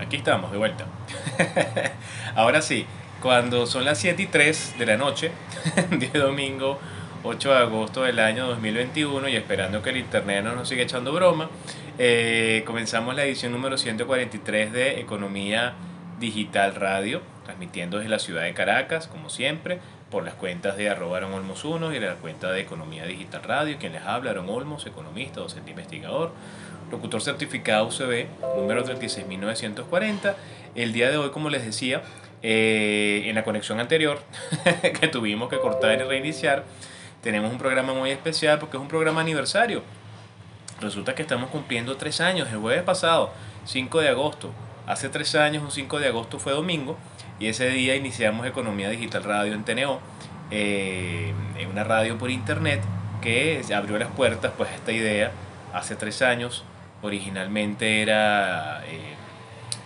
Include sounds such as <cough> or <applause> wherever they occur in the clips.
aquí estamos de vuelta. <laughs> Ahora sí, cuando son las 7 y 3 de la noche, <laughs> de domingo 8 de agosto del año 2021 y esperando que el internet no nos siga echando broma, eh, comenzamos la edición número 143 de Economía Digital Radio, transmitiendo desde la ciudad de Caracas, como siempre, por las cuentas de Aaron Olmos 1 y la cuenta de Economía Digital Radio, quien les habla, Aaron Olmos, economista, docente investigador, locutor certificado UCB, número 36940. El día de hoy, como les decía, eh, en la conexión anterior, <laughs> que tuvimos que cortar y reiniciar, tenemos un programa muy especial porque es un programa aniversario. Resulta que estamos cumpliendo tres años, el jueves pasado, 5 de agosto. Hace tres años, un 5 de agosto fue domingo, y ese día iniciamos Economía Digital Radio en TNO, eh, en una radio por internet que abrió las puertas pues, esta idea hace tres años. Originalmente era eh,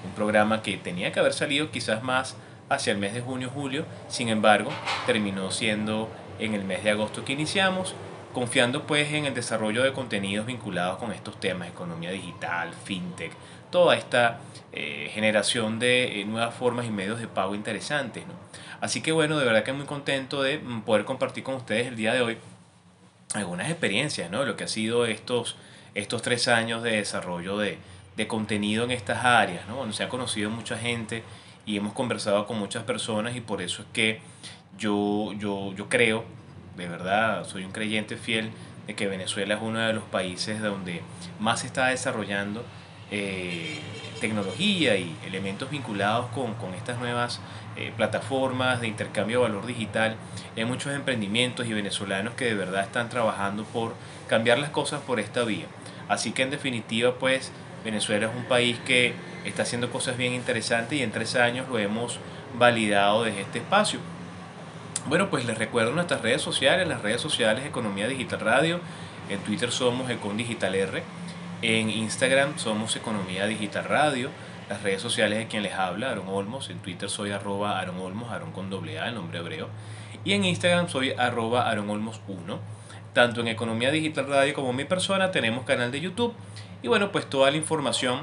un programa que tenía que haber salido quizás más hacia el mes de junio-julio, sin embargo, terminó siendo en el mes de agosto que iniciamos, confiando pues en el desarrollo de contenidos vinculados con estos temas, economía digital, fintech, toda esta eh, generación de eh, nuevas formas y medios de pago interesantes. Así que bueno, de verdad que muy contento de mm, poder compartir con ustedes el día de hoy algunas experiencias, ¿no? Lo que ha sido estos, estos tres años de desarrollo de, de contenido en estas áreas, ¿no? Donde se ha conocido mucha gente y hemos conversado con muchas personas y por eso es que yo, yo, yo creo, de verdad, soy un creyente fiel de que Venezuela es uno de los países donde más se está desarrollando eh, tecnología y elementos vinculados con, con estas nuevas eh, plataformas de intercambio de valor digital. Hay muchos emprendimientos y venezolanos que de verdad están trabajando por cambiar las cosas por esta vía. Así que en definitiva, pues Venezuela es un país que está haciendo cosas bien interesantes y en tres años lo hemos validado desde este espacio. Bueno, pues les recuerdo nuestras redes sociales, las redes sociales Economía Digital Radio, en Twitter somos Econ Digital R, en Instagram somos Economía Digital Radio, las redes sociales de quien les habla, Aaron Olmos, en Twitter soy arroba Aaron Olmos, Aaron con doble A, el nombre hebreo, y en Instagram soy arroba Aaron Olmos 1. Tanto en Economía Digital Radio como mi persona tenemos canal de YouTube. Y bueno, pues toda la información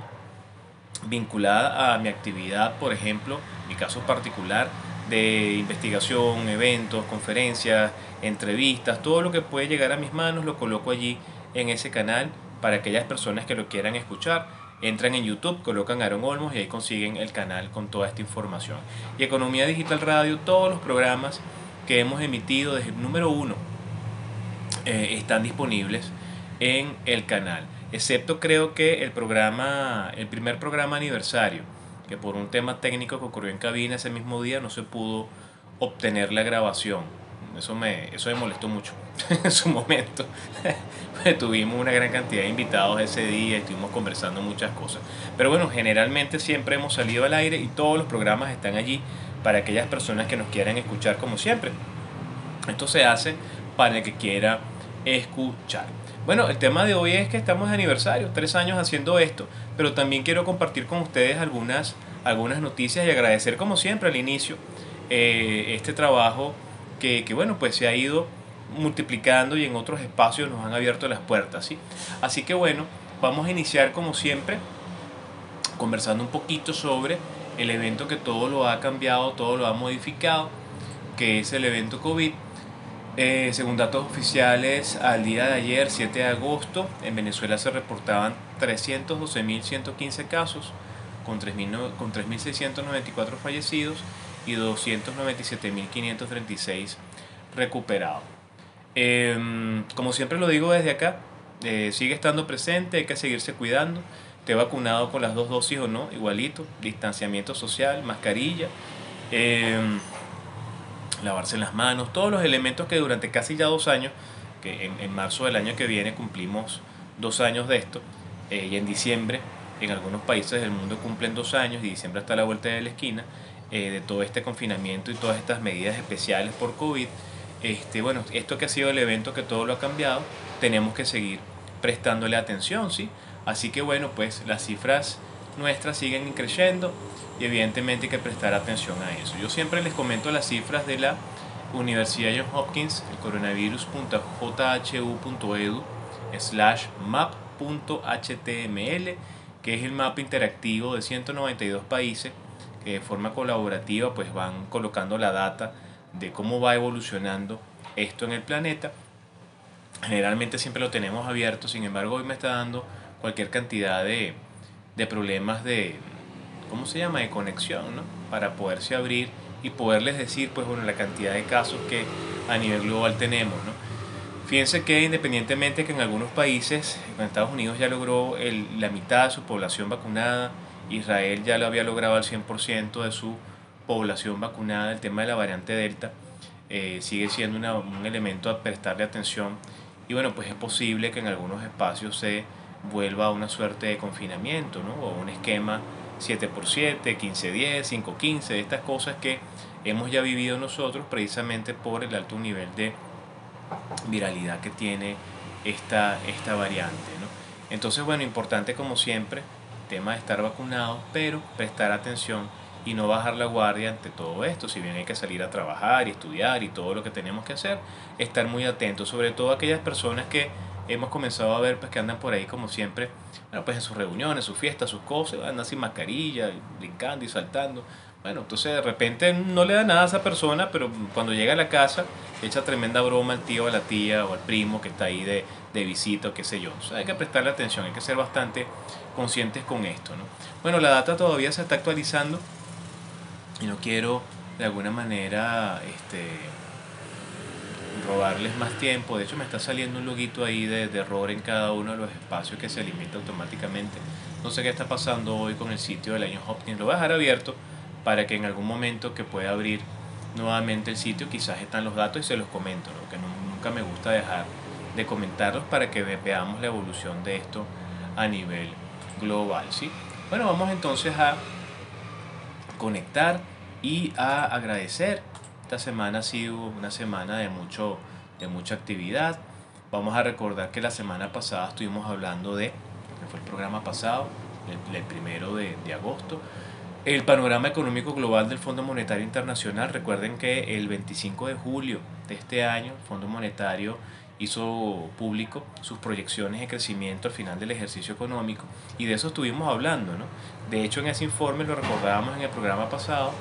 vinculada a mi actividad, por ejemplo, mi caso particular, de investigación, eventos, conferencias, entrevistas, todo lo que puede llegar a mis manos lo coloco allí en ese canal para aquellas personas que lo quieran escuchar. Entran en YouTube, colocan Aaron Olmos y ahí consiguen el canal con toda esta información. Y Economía Digital Radio, todos los programas que hemos emitido desde el número uno eh, están disponibles en el canal. Excepto creo que el programa, el primer programa aniversario, que por un tema técnico que ocurrió en cabina ese mismo día no se pudo obtener la grabación. Eso me, eso me molestó mucho <laughs> en su momento. <laughs> Tuvimos una gran cantidad de invitados ese día, estuvimos conversando muchas cosas. Pero bueno, generalmente siempre hemos salido al aire y todos los programas están allí para aquellas personas que nos quieran escuchar como siempre. Esto se hace para el que quiera escuchar. Bueno, el tema de hoy es que estamos de aniversario, tres años haciendo esto, pero también quiero compartir con ustedes algunas, algunas noticias y agradecer como siempre al inicio eh, este trabajo que, que, bueno, pues se ha ido multiplicando y en otros espacios nos han abierto las puertas, ¿sí? Así que bueno, vamos a iniciar como siempre conversando un poquito sobre el evento que todo lo ha cambiado, todo lo ha modificado, que es el evento COVID eh, según datos oficiales, al día de ayer, 7 de agosto, en Venezuela se reportaban 312.115 casos, con 3.694 fallecidos y 297.536 recuperados. Em, como siempre lo digo desde acá, eh, sigue estando presente, hay que seguirse cuidando, esté vacunado con las dos dosis o no, igualito, distanciamiento social, mascarilla. Em, lavarse las manos, todos los elementos que durante casi ya dos años, que en, marzo del año que viene cumplimos dos años de esto, eh, y en diciembre en algunos países del mundo cumplen dos años y diciembre está a la vuelta de la esquina eh, de todo este confinamiento y todas estas medidas especiales por COVID. Este, bueno, esto que ha sido el evento que todo lo ha cambiado, tenemos que seguir prestándole atención, ¿sí? Así que bueno, pues las cifras nuestras siguen creciendo y evidentemente hay que prestar atención a eso. Yo siempre les comento las cifras de la Universidad Johns Hopkins, el coronavirus.jhu.edu slash map.html, que es el mapa interactivo de 192 países que de forma colaborativa pues van colocando la data de cómo va evolucionando esto en el planeta. Generalmente siempre lo tenemos abierto, sin embargo hoy me está dando cualquier cantidad de, de problemas de, ¿cómo se llama?, de conexión, ¿no? Para poderse abrir y poderles decir, pues bueno, la cantidad de casos que a nivel global tenemos, ¿no? Fíjense que independientemente que en algunos países, en Estados Unidos ya logró el, la mitad de su población vacunada, Israel ya lo había logrado al 100% de su población vacunada, el tema de la variante Delta eh, sigue siendo un elemento a prestarle atención y bueno, pues es posible que en algunos espacios se vuelva a una suerte de confinamiento, ¿no? O un esquema 7x7, 15-10, 5-15, estas cosas que hemos ya vivido nosotros precisamente por el alto nivel de viralidad que tiene esta, esta variante. ¿no? Entonces, bueno, importante como siempre, tema de estar vacunado, pero prestar atención y no bajar la guardia ante todo esto. Si bien hay que salir a trabajar y estudiar y todo lo que tenemos que hacer, estar muy atentos, sobre todo aquellas personas que hemos comenzado a ver pues, que andan por ahí como siempre, bueno, pues en sus reuniones, sus fiestas, sus cosas, andan sin mascarilla, brincando y saltando. Bueno, entonces de repente no le da nada a esa persona, pero cuando llega a la casa echa tremenda broma al tío, a la tía o al primo que está ahí de, de visita o qué sé yo. hay que prestarle atención, hay que ser bastante conscientes con esto. ¿no? Bueno, la data todavía se está actualizando y no quiero de alguna manera este, robarles más tiempo. De hecho, me está saliendo un loguito ahí de, de, error en cada uno de los espacios que se limita automáticamente. No sé qué está pasando hoy con el sitio del año Hopkins. Lo voy a dejar abierto para que en algún momento que pueda abrir nuevamente el sitio, quizás están los datos y se los comento, que nunca me gusta dejar de comentarlos para que veamos la evolución de esto a nivel global. ¿sí? Bueno, vamos entonces a conectar y a agradecer esta semana ha sido una semana de, mucho, de mucha actividad. Vamos a recordar que la semana pasada estuvimos hablando de, que fue el programa pasado, el, primero de, de agosto, el panorama económico global del Fondo Monetario Internacional. Recuerden que el 25 de julio de este año, el Fondo Monetario hizo público sus proyecciones de crecimiento al final del ejercicio económico y de eso estuvimos hablando. ¿no? De hecho, en ese informe, lo recordábamos en el programa pasado,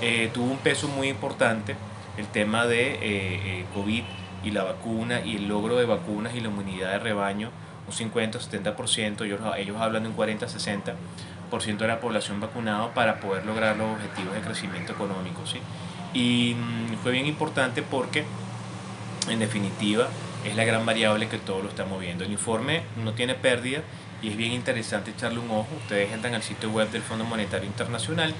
eh, tuvo un peso muy importante el tema de eh, eh, COVID y la vacuna y el logro de vacunas y la inmunidad de rebaño, un 50-70%, ellos, ellos hablan de un 40-60% de la población vacunada para poder lograr los objetivos de crecimiento económico. ¿sí? Y mm, fue bien importante porque, en definitiva, es la gran variable que todo lo está moviendo. El informe no tiene pérdida y es bien interesante echarle un ojo. Ustedes entran al sitio web del Fondo Monetario Internacional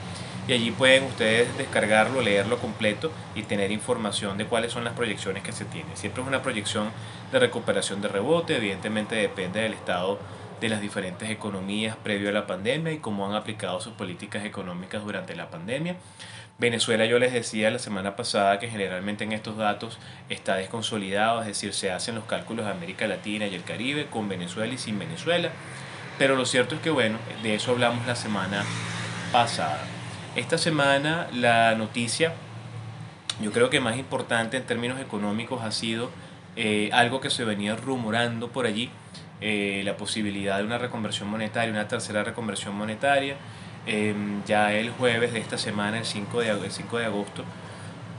y allí pueden ustedes descargarlo, leerlo completo y tener información de cuáles son las proyecciones que se tienen. Siempre es una proyección de recuperación de rebote, evidentemente depende del estado de las diferentes economías previo a la pandemia y cómo han aplicado sus políticas económicas durante la pandemia. Venezuela yo les decía la semana pasada que generalmente en estos datos está desconsolidado, es decir, se hacen los cálculos de América Latina y el Caribe con Venezuela y sin Venezuela, pero lo cierto es que bueno, de eso hablamos la semana pasada. Esta semana la noticia, yo creo que más importante en términos económicos ha sido eh, algo que se venía rumorando por allí, eh, la posibilidad de una reconversión monetaria, una tercera reconversión monetaria. Em, ya el jueves de esta semana, el 5 de, el 5 de agosto,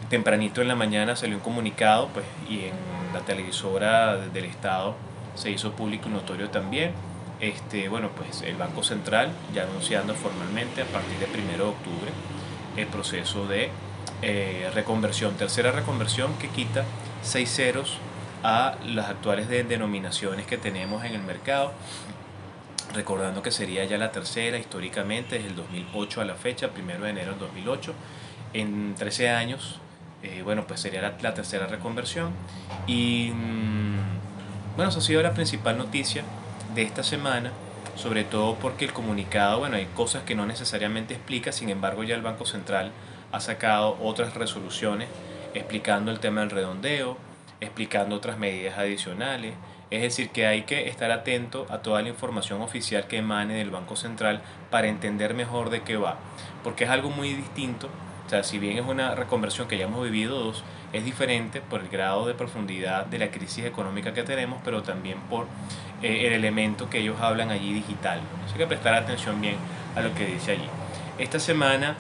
tempranito en la mañana salió un comunicado pues, y en la televisora del Estado se hizo público y notorio también. Este, bueno, pues el Banco Central ya anunciando formalmente a partir del 1 de octubre el proceso de eh, reconversión, tercera reconversión que quita seis ceros a las actuales denominaciones que tenemos en el mercado, recordando que sería ya la tercera históricamente desde el 2008 a la fecha, 1 de enero del 2008, en 13 años, eh, bueno, pues sería la, la tercera reconversión. Y mm, bueno, esa ha sido la principal noticia de esta semana, sobre todo porque el comunicado, bueno, hay cosas que no necesariamente explica, sin embargo ya el Banco Central ha sacado otras resoluciones explicando el tema del redondeo, explicando otras medidas adicionales, es decir, que hay que estar atento a toda la información oficial que emane del Banco Central para entender mejor de qué va, porque es algo muy distinto O sea, si bien es una reconversión que ya hemos vivido dos, es diferente por el grado de profundidad de la crisis económica que tenemos, pero también por eh, el elemento que ellos hablan allí digital. Así que prestar atención bien a lo que dice allí. Esta semana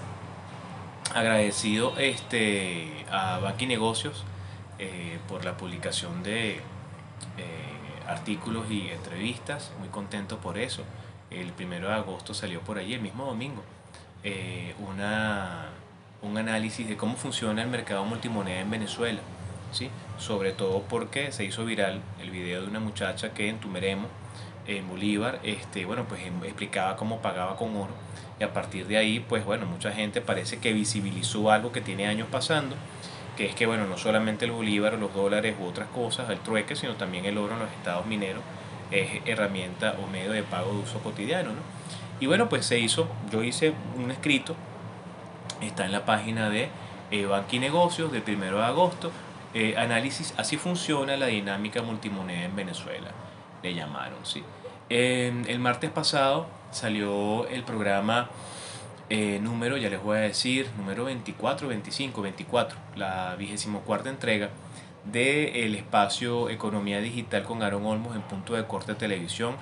agradecido este, a Banqui Negocios eh, por la publicación de eh, artículos y entrevistas, muy contento por eso. El primero de agosto salió por allí, el mismo domingo, una un análisis de cómo funciona el mercado multimoneda en Venezuela, ¿sí? sobre todo porque se hizo viral el video de una muchacha que en Tumeremo, en Bolívar, este, bueno, pues em, explicaba cómo pagaba con oro y a partir de ahí, pues bueno, mucha gente parece que visibilizó algo que tiene años pasando, que es que, bueno, no solamente el bolívar, los dólares u otras cosas, el trueque, sino también el oro en los estados mineros es herramienta o medio de pago de uso cotidiano, ¿no? Y bueno, pues se hizo, yo hice un escrito está en la página de eh, Banqui Negocios del 1 de agosto. Eh, análisis, así funciona la dinámica multimoneda en Venezuela, le llamaron. ¿sí? el martes pasado salió el programa eh, número, ya les voy a decir, número 24, 25, 24, la vigésimo cuarta entrega del el espacio Economía Digital con Aaron Olmos en punto de corte de televisión.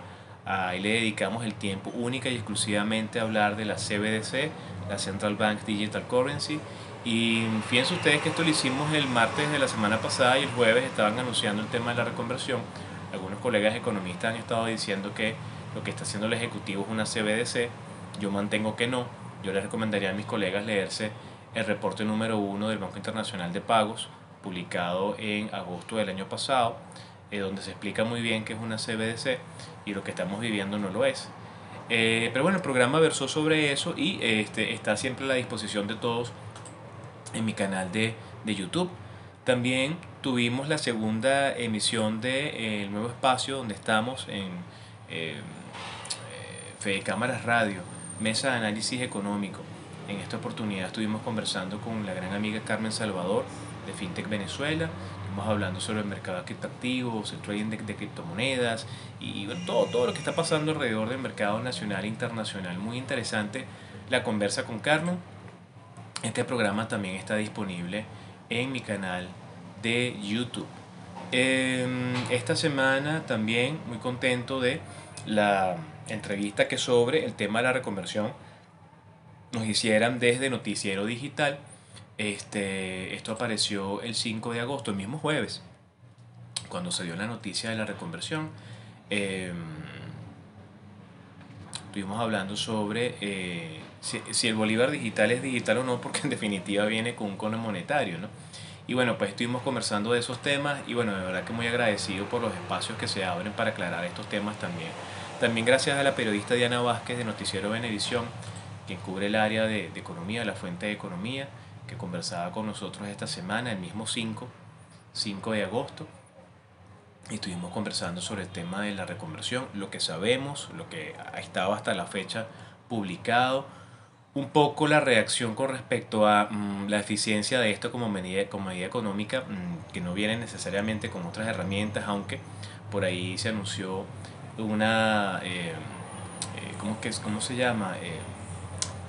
Ahí le dedicamos el tiempo única y exclusivamente a hablar de la CBDC, la Central Bank Digital Currency. Y fíjense ustedes que esto lo hicimos el martes de la semana pasada y el jueves estaban anunciando el tema de la reconversión. Algunos colegas economistas han estado diciendo que lo que está haciendo el Ejecutivo es una CBDC. Yo mantengo que no. Yo les recomendaría a mis colegas leerse el reporte número uno del Banco Internacional de Pagos, publicado en agosto del año pasado, eh, donde se explica muy bien que es una CBDC y lo que estamos viviendo no lo es. Eh, pero bueno, el programa versó sobre eso y este, está siempre a la disposición de todos en mi canal de, YouTube. También tuvimos la segunda emisión del de, eh, nuevo espacio donde estamos en eh, Fede Cámaras Radio, Mesa de Análisis Económico. En esta oportunidad estuvimos conversando con la gran amiga Carmen Salvador de FinTech Venezuela Estamos hablando sobre el mercado criptoactivos, el trading de, criptomonedas y todo, todo lo que está pasando alrededor del mercado nacional e internacional. Muy interesante la conversa con Carmen. Este programa también está disponible en mi canal de YouTube. Em, esta semana también muy contento de la entrevista que sobre el tema de la reconversión nos hicieran desde Noticiero Digital este, esto apareció el 5 de agosto, el mismo jueves, cuando se dio la noticia de la reconversión. Em, estuvimos hablando sobre eh, si, el Bolívar digital es digital o no, porque en definitiva viene con un cono monetario, ¿no? Y bueno, pues estuvimos conversando de esos temas y bueno, de verdad que muy agradecido por los espacios que se abren para aclarar estos temas también. También gracias a la periodista Diana Vázquez de Noticiero Benevisión, quien cubre el área de, de economía, la fuente de economía que conversaba con nosotros esta semana, el mismo 5, 5 de agosto. Y estuvimos conversando sobre el tema de la reconversión, lo que sabemos, lo que ha estado hasta la fecha publicado, un poco la reacción con respecto a mm, la eficiencia de esto como medida, como medida económica, mm, que no viene necesariamente con otras herramientas, aunque por ahí se anunció una, eh, eh, ¿cómo, que, ¿cómo se llama? Eh,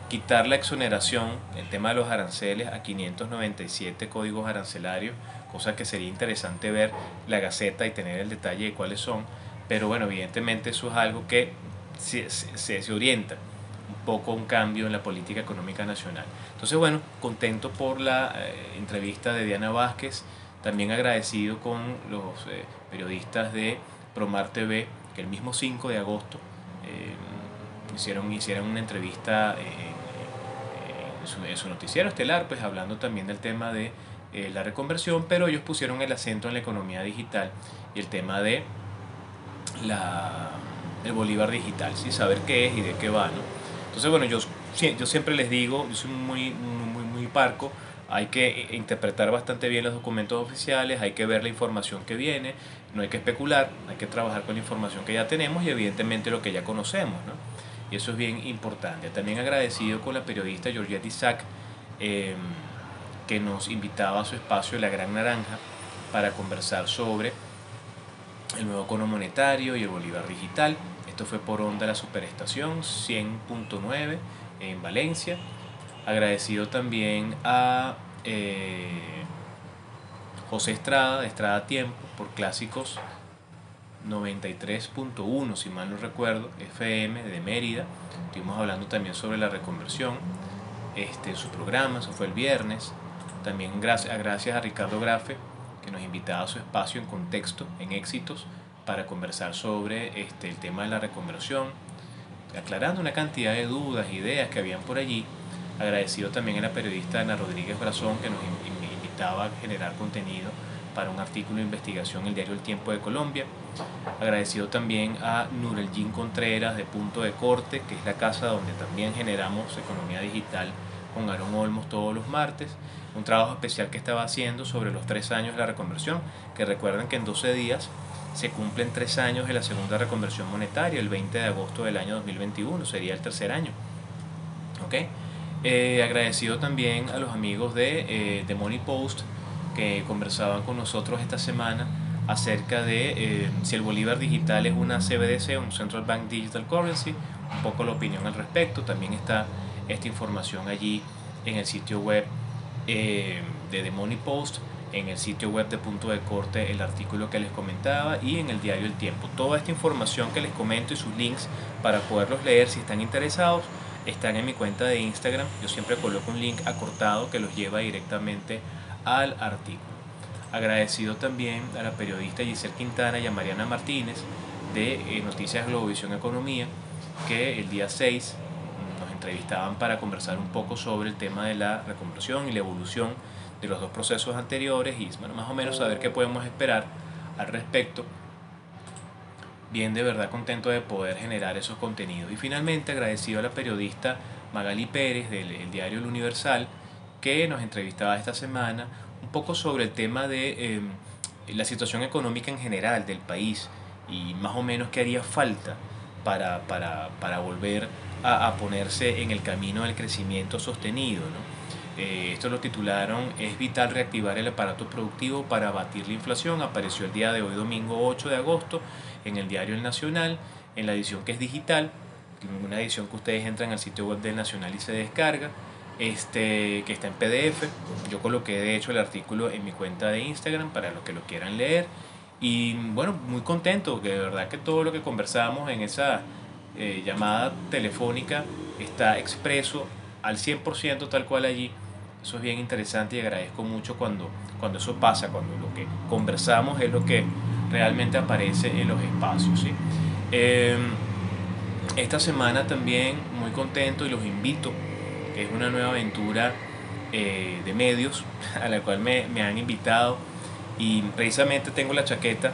quitar la exoneración, el tema de los aranceles, a 597 códigos arancelarios, cosa que sería interesante ver la gaceta y tener el detalle de cuáles son, pero bueno, evidentemente eso es algo que se, se, orienta un poco a un cambio en la política económica nacional. Entonces, bueno, contento por la eh, entrevista de Diana Vázquez, también agradecido con los eh, periodistas de Promar TV, que el mismo 5 de agosto eh, hicieron, hicieron una entrevista en su, noticiero estelar, pues hablando también del tema de eh, la reconversión, pero ellos pusieron el acento en la economía digital y el tema de la, el Bolívar digital, ¿sí? saber qué es y de qué va. ¿no? Entonces, bueno, yo, yo siempre les digo, yo soy muy, muy, muy parco, hay que interpretar bastante bien los documentos oficiales, hay que ver la información que viene, no hay que especular, hay que trabajar con la información que ya tenemos y evidentemente lo que ya conocemos. ¿no? y eso es bien importante. También agradecido con la periodista Georgette Isaac, em, que nos invitaba a su espacio La Gran Naranja para conversar sobre el nuevo cono monetario y el Bolívar digital. Esto fue por onda la superestación 100.9 en Valencia. Agradecido también a eh, José Estrada, de Estrada Tiempo, por clásicos 93.1, si mal no recuerdo, FM de Mérida. Estuvimos hablando también sobre la reconversión este, su programa, eso fue el viernes. También gracias, gracias a Ricardo Grafe, que nos invitaba a su espacio en contexto, en éxitos, para conversar sobre este, el tema de la reconversión, aclarando una cantidad de dudas, ideas que habían por allí. Agradecido también a la periodista Ana Rodríguez Brazón, que nos invitaba a generar contenido para un artículo de investigación en el diario El Tiempo de Colombia. Agradecido también a Nureljin Contreras de Punto de Corte, que es la casa donde también generamos economía digital con Aaron Olmos todos los martes. Un trabajo especial que estaba haciendo sobre los tres años de la reconversión, que recuerden que en 12 días se cumplen tres años de la segunda reconversión monetaria, el 20 de agosto del año 2021, sería el tercer año. ¿Ok? Eh, agradecido también a los amigos de, eh, Money Post que conversaban con nosotros esta semana acerca de eh, si el Bolívar digital es una CBDC, un Central Bank Digital Currency, un poco la opinión al respecto. También está esta información allí en el sitio web de The Money Post, en el sitio web de Punto de Corte, el artículo que les comentaba y en el diario El Tiempo. Toda esta información que les comento y sus links para poderlos leer si están interesados están en mi cuenta de Instagram. Yo siempre coloco un link acortado que los lleva directamente al artículo. Agradecido también a la periodista Giselle Quintana y a Mariana Martínez de eh, Noticias Globovisión Economía, que el día 6 nos entrevistaban para conversar un poco sobre el tema de la reconversión y la evolución de los dos procesos anteriores y más o menos saber qué podemos esperar al respecto bien de verdad contento de poder generar esos contenidos. Y finalmente agradecido a la periodista Magali Pérez del diario El Universal que nos entrevistaba esta semana un poco sobre el tema de em, la situación económica en general del país y más o menos qué haría falta para, para, para volver a, a, ponerse en el camino del crecimiento sostenido. ¿no? Eh, esto lo titularon Es vital reactivar el aparato productivo para abatir la inflación. Apareció el día de hoy, domingo 8 de agosto, en el diario El Nacional, en la edición que es digital, una edición que ustedes entran al sitio web del Nacional y se descarga, este, que está en PDF. Yo coloqué de hecho el artículo en mi cuenta de Instagram para los que lo quieran leer. Y bueno, muy contento, que de verdad que todo lo que conversamos en esa eh, llamada telefónica está expreso al 100% tal cual allí. Eso es bien interesante y agradezco mucho cuando, cuando eso pasa, cuando lo que conversamos es lo que realmente aparece en los espacios. ¿sí? Em, esta semana también muy contento y los invito, es una nueva aventura eh, de medios <laughs> a la cual me, me, han invitado. Y precisamente tengo la chaqueta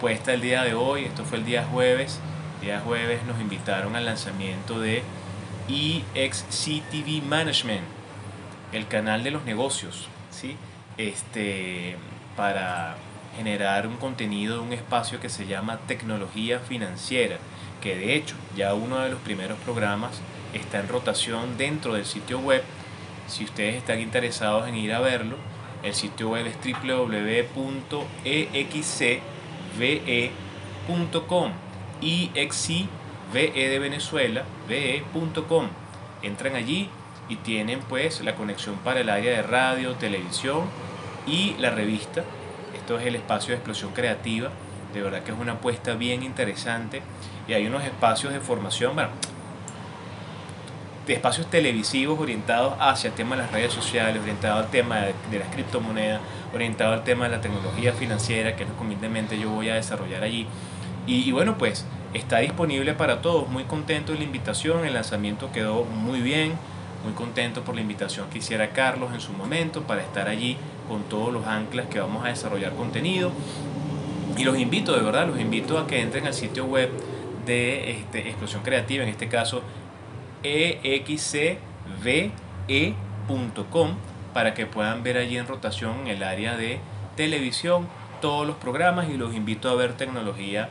puesta el día de hoy, esto fue el día jueves, el día jueves nos invitaron al lanzamiento de EXCTV Management, el canal de los negocios, ¿sí? este, para generar un contenido, un espacio que se llama tecnología financiera, que de hecho ya uno de los primeros programas está en rotación dentro del sitio web. Si ustedes están interesados en ir a verlo, el sitio web es www.excve.com IXIVE de Venezuela, ve.com. Entran allí y tienen pues la conexión para el área de radio, televisión y la revista es el espacio de explosión creativa. De verdad que es una apuesta bien interesante. Y hay unos espacios de formación, espacios televisivos orientados hacia el tema de las redes sociales, orientado al tema de, las criptomonedas, orientado al tema de la tecnología financiera, que es lo que yo voy a desarrollar allí. Y, y, bueno, pues está disponible para todos. Muy contento de la invitación, el lanzamiento quedó muy bien. Muy contento por la invitación que hiciera Carlos en su momento para estar allí con todos los anclas que vamos a desarrollar contenido. Y los invito, de verdad, los invito a que entren al sitio web de este, Explosión Creativa, en este caso excve.com, para que puedan ver allí en rotación en el área de televisión todos los programas y los invito a ver tecnología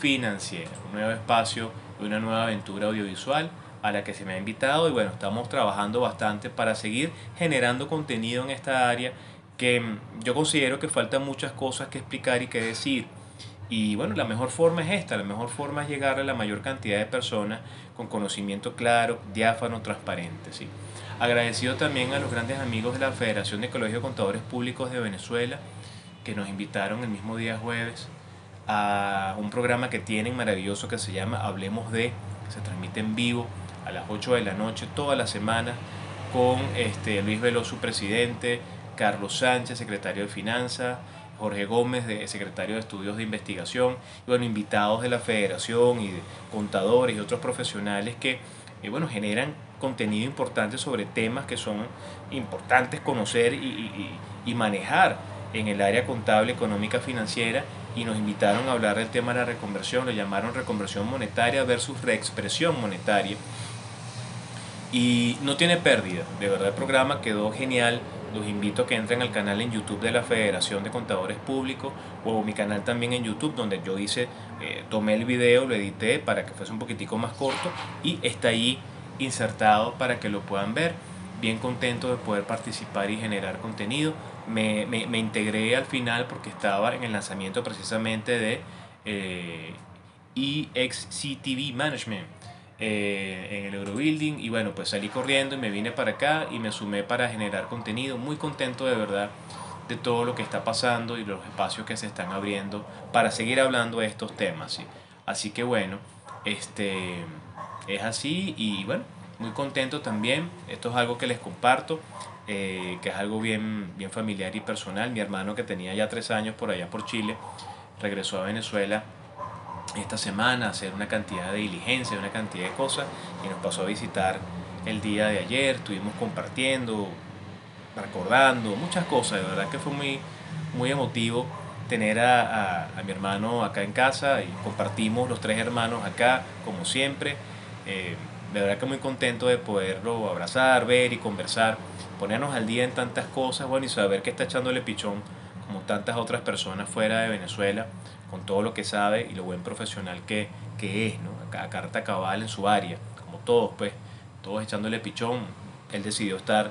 financiera, un nuevo espacio y una nueva aventura audiovisual a la que se me ha invitado y bueno, estamos trabajando bastante para seguir generando contenido en esta área que yo considero que faltan muchas cosas que explicar y que decir. Y bueno, la mejor forma es esta, la mejor forma es llegar a la mayor cantidad de personas con conocimiento claro, diáfano, transparente. ¿sí? Agradecido también a los grandes amigos de la Federación de Colegios de Contadores Públicos de Venezuela, que nos invitaron el mismo día jueves a un programa que tienen maravilloso que se llama Hablemos de, se transmite en vivo a las 8 de la noche toda la semana con este, Luis Veloso, presidente, Carlos Sánchez, secretario de Finanzas, Jorge Gómez, de, secretario de Estudios de Investigación, y bueno, invitados de la Federación y de contadores y otros profesionales que eh, bueno, generan contenido importante sobre temas que son importantes conocer y, y, manejar en el área contable, económica, financiera y nos invitaron a hablar del tema de la reconversión, lo llamaron reconversión monetaria versus reexpresión monetaria. Y no tiene pérdida, de verdad el programa quedó genial, los invito a que entren al canal en YouTube de la Federación de Contadores Públicos o mi canal también en YouTube donde yo hice, eh, tomé el video, lo edité para que fuese un poquitico más corto y está ahí insertado para que lo puedan ver. Bien contento de poder participar y generar contenido. Me, me, integré al final porque estaba en el lanzamiento precisamente de eh, EXCTV Management eh, en el Eurobuilding y bueno, pues salí corriendo y me vine para acá y me sumé para generar contenido. Muy contento de verdad de todo lo que está pasando y los espacios que se están abriendo para seguir hablando de estos temas. ¿sí? Así que bueno, este es así y bueno, muy contento también. Esto es algo que les comparto, eh, que es algo bien, bien familiar y personal. Mi hermano que tenía ya tres años por allá por Chile, regresó a Venezuela esta semana a hacer una cantidad de diligencia, una cantidad de cosas y nos pasó a visitar el día de ayer, estuvimos compartiendo, recordando muchas cosas, de verdad que fue muy, muy emotivo tener a, mi hermano acá en casa y compartimos los tres hermanos acá como siempre. Eh, de verdad que muy contento de poderlo abrazar, ver y conversar, ponernos al día en tantas cosas, bueno, y saber que está echándole pichón como tantas otras personas fuera de Venezuela con todo lo que sabe y lo buen profesional que, que es, ¿no? A carta cabal en su área, como todos, pues, todos echándole pichón. Él decidió estar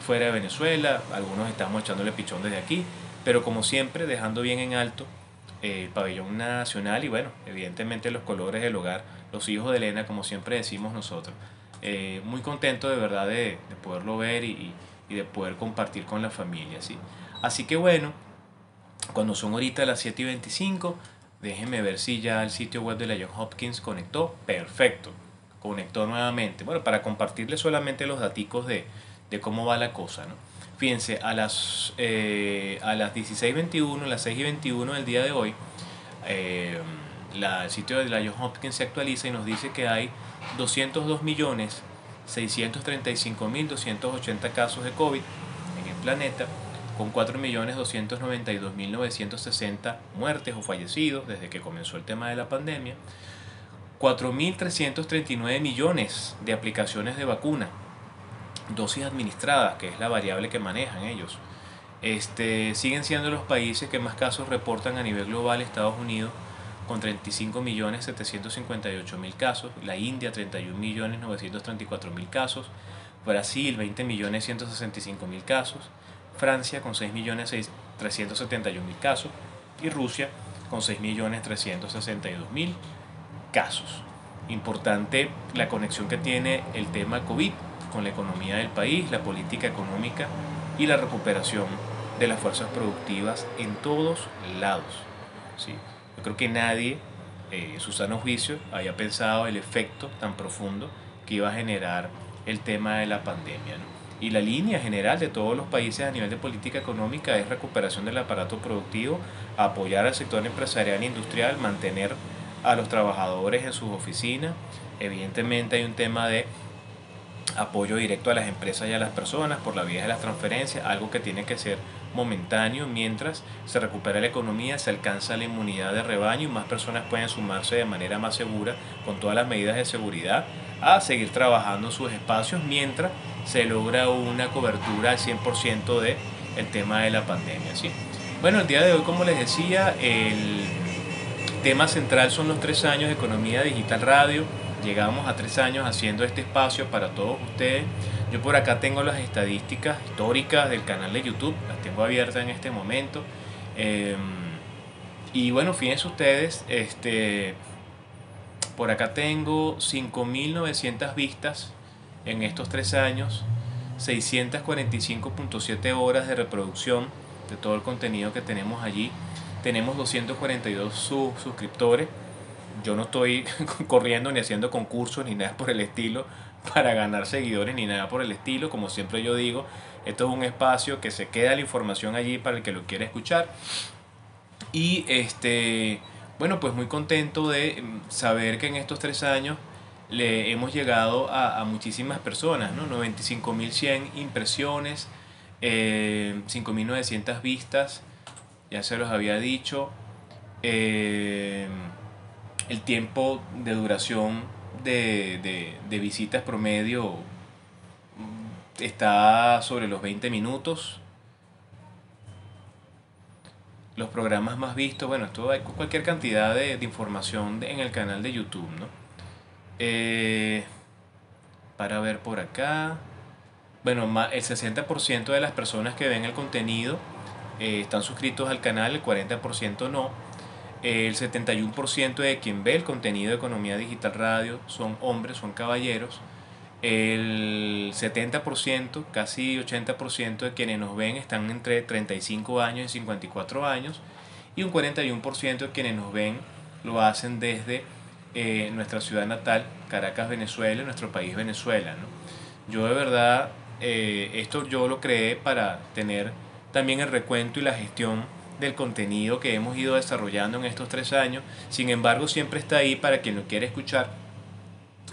fuera de Venezuela, algunos estamos echándole pichón desde aquí, pero como siempre, dejando bien en alto eh, el pabellón nacional y bueno, evidentemente los colores del hogar, los hijos de Elena, como siempre decimos nosotros. Eh, muy contento de verdad de, de poderlo ver y, y, de poder compartir con la familia. ¿sí? Así que bueno, cuando son ahorita las 7 y 25, déjenme ver si ya el sitio web de la John Hopkins conectó. Perfecto, conectó nuevamente. Bueno, para compartirles solamente los datos de, de, cómo va la cosa, ¿no? Fíjense, a las, eh, a las 16.21, las 6 y 21 del día de hoy, eh, la, el sitio de la John Hopkins se actualiza y nos dice que hay 202 millones 635.280 casos de COVID en el planeta con 4.292.960 muertes o fallecidos desde que comenzó el tema de la pandemia, 4.339 millones de aplicaciones de vacuna, dosis administradas, que es la variable que manejan ellos. Este, siguen siendo los países que más casos reportan a nivel global Estados Unidos con 35.758.000 casos, la India 31.934.000 casos, Brasil 20.165.000 casos, Francia con 6.371.000 casos y Rusia con 6.362.000 casos. Importante la conexión que tiene el tema COVID con la economía del país, la política económica y la recuperación de las fuerzas productivas en todos lados. ¿sí? Yo creo que nadie, eh, su sano juicio, haya pensado el efecto tan profundo que iba a generar el tema de la pandemia. Y la línea general de todos los países a nivel de política económica es recuperación del aparato productivo, apoyar al sector empresarial e industrial, mantener a los trabajadores en sus oficinas. Evidentemente hay un tema de apoyo directo a las empresas y a las personas por la vía de las transferencias, algo que tiene que ser momentáneo mientras se recupera la economía, se alcanza la inmunidad de rebaño y más personas pueden sumarse de manera más segura con todas las medidas de seguridad a seguir trabajando sus espacios mientras se logra una cobertura al 100% del el tema de la pandemia. ¿sí? Bueno, el día de hoy, como les decía, el tema central son los tres años de Economía Digital Radio. Llegamos a tres años haciendo este espacio para todos ustedes. Yo por acá tengo las estadísticas históricas del canal de YouTube, las tengo abiertas en este momento. Em, Y bueno, fíjense ustedes, este, por acá tengo 5.900 vistas en estos tres años, 645.7 horas de reproducción de todo el contenido que tenemos allí. Tenemos 242 suscriptores. Yo no estoy <laughs> corriendo ni haciendo concursos ni nada por el estilo para ganar seguidores ni nada por el estilo. Como siempre yo digo, esto es un espacio que se queda la información allí para el que lo quiera escuchar. Y este, bueno, pues muy contento de mm, saber que en estos tres años le hemos llegado a, muchísimas personas, ¿no? 95.100 impresiones, 5.900 eh, vistas, ya se los había dicho. Eh, el tiempo de duración de, de visitas promedio está sobre los 20 minutos los programas más vistos, bueno, esto hay cualquier cantidad de, información en el canal de YouTube, ¿no? Eh, para ver por acá, bueno, el 60% de las personas que ven el contenido eh, están suscritos al canal, el 40% no. El 71% de quien ve el contenido de Economía Digital Radio son hombres, son caballeros. El 70%, casi 80% de quienes nos ven están entre 35 años y 54 años y un 41% de quienes nos ven lo hacen desde eh, nuestra ciudad natal, Caracas, Venezuela, nuestro país Venezuela. Yo de verdad, eh, esto yo lo creé para tener también el recuento y la gestión del contenido que hemos ido desarrollando en estos tres años. Sin embargo, siempre está ahí para quien lo quiere escuchar.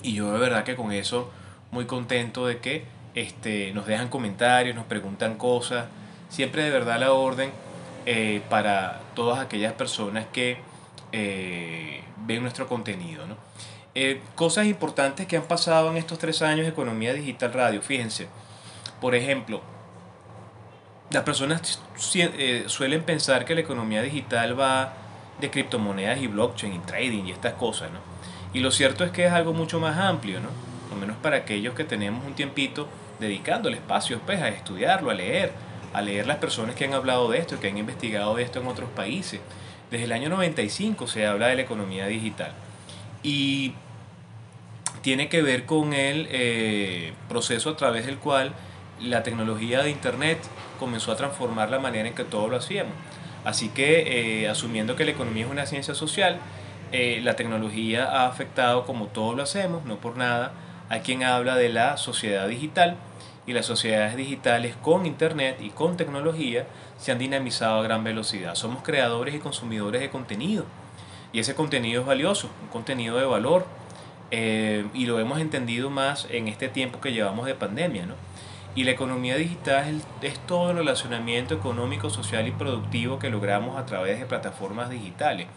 Y yo de verdad que con eso muy contento de que este, nos dejan comentarios, nos preguntan cosas. Siempre de verdad la orden eh, para todas aquellas personas que eh, ven nuestro contenido. Eh, cosas importantes que han pasado en estos tres años de Economía Digital Radio. Fíjense, por ejemplo, las personas suelen pensar que la economía digital va de criptomonedas y blockchain y trading y estas cosas, ¿no? Y lo cierto es que es algo mucho más amplio, ¿no? Menos para aquellos que tenemos un tiempito dedicando el espacio pues, a estudiarlo, a leer, a leer las personas que han hablado de esto, que han investigado de esto en otros países. Desde el año 95 se habla de la economía digital y tiene que ver con el eh, proceso a través del cual la tecnología de Internet comenzó a transformar la manera en que todos lo hacíamos. Así que, eh, asumiendo que la economía es una ciencia social, eh, la tecnología ha afectado como todos lo hacemos, no por nada, hay quien habla de la sociedad digital y las sociedades digitales con Internet y con tecnología se han dinamizado a gran velocidad. Somos creadores y consumidores de contenido y ese contenido es valioso, un contenido de valor eh, y lo hemos entendido más en este tiempo que llevamos de pandemia. ¿no? Y la economía digital es todo el relacionamiento económico, social y productivo que logramos a través de plataformas digitales.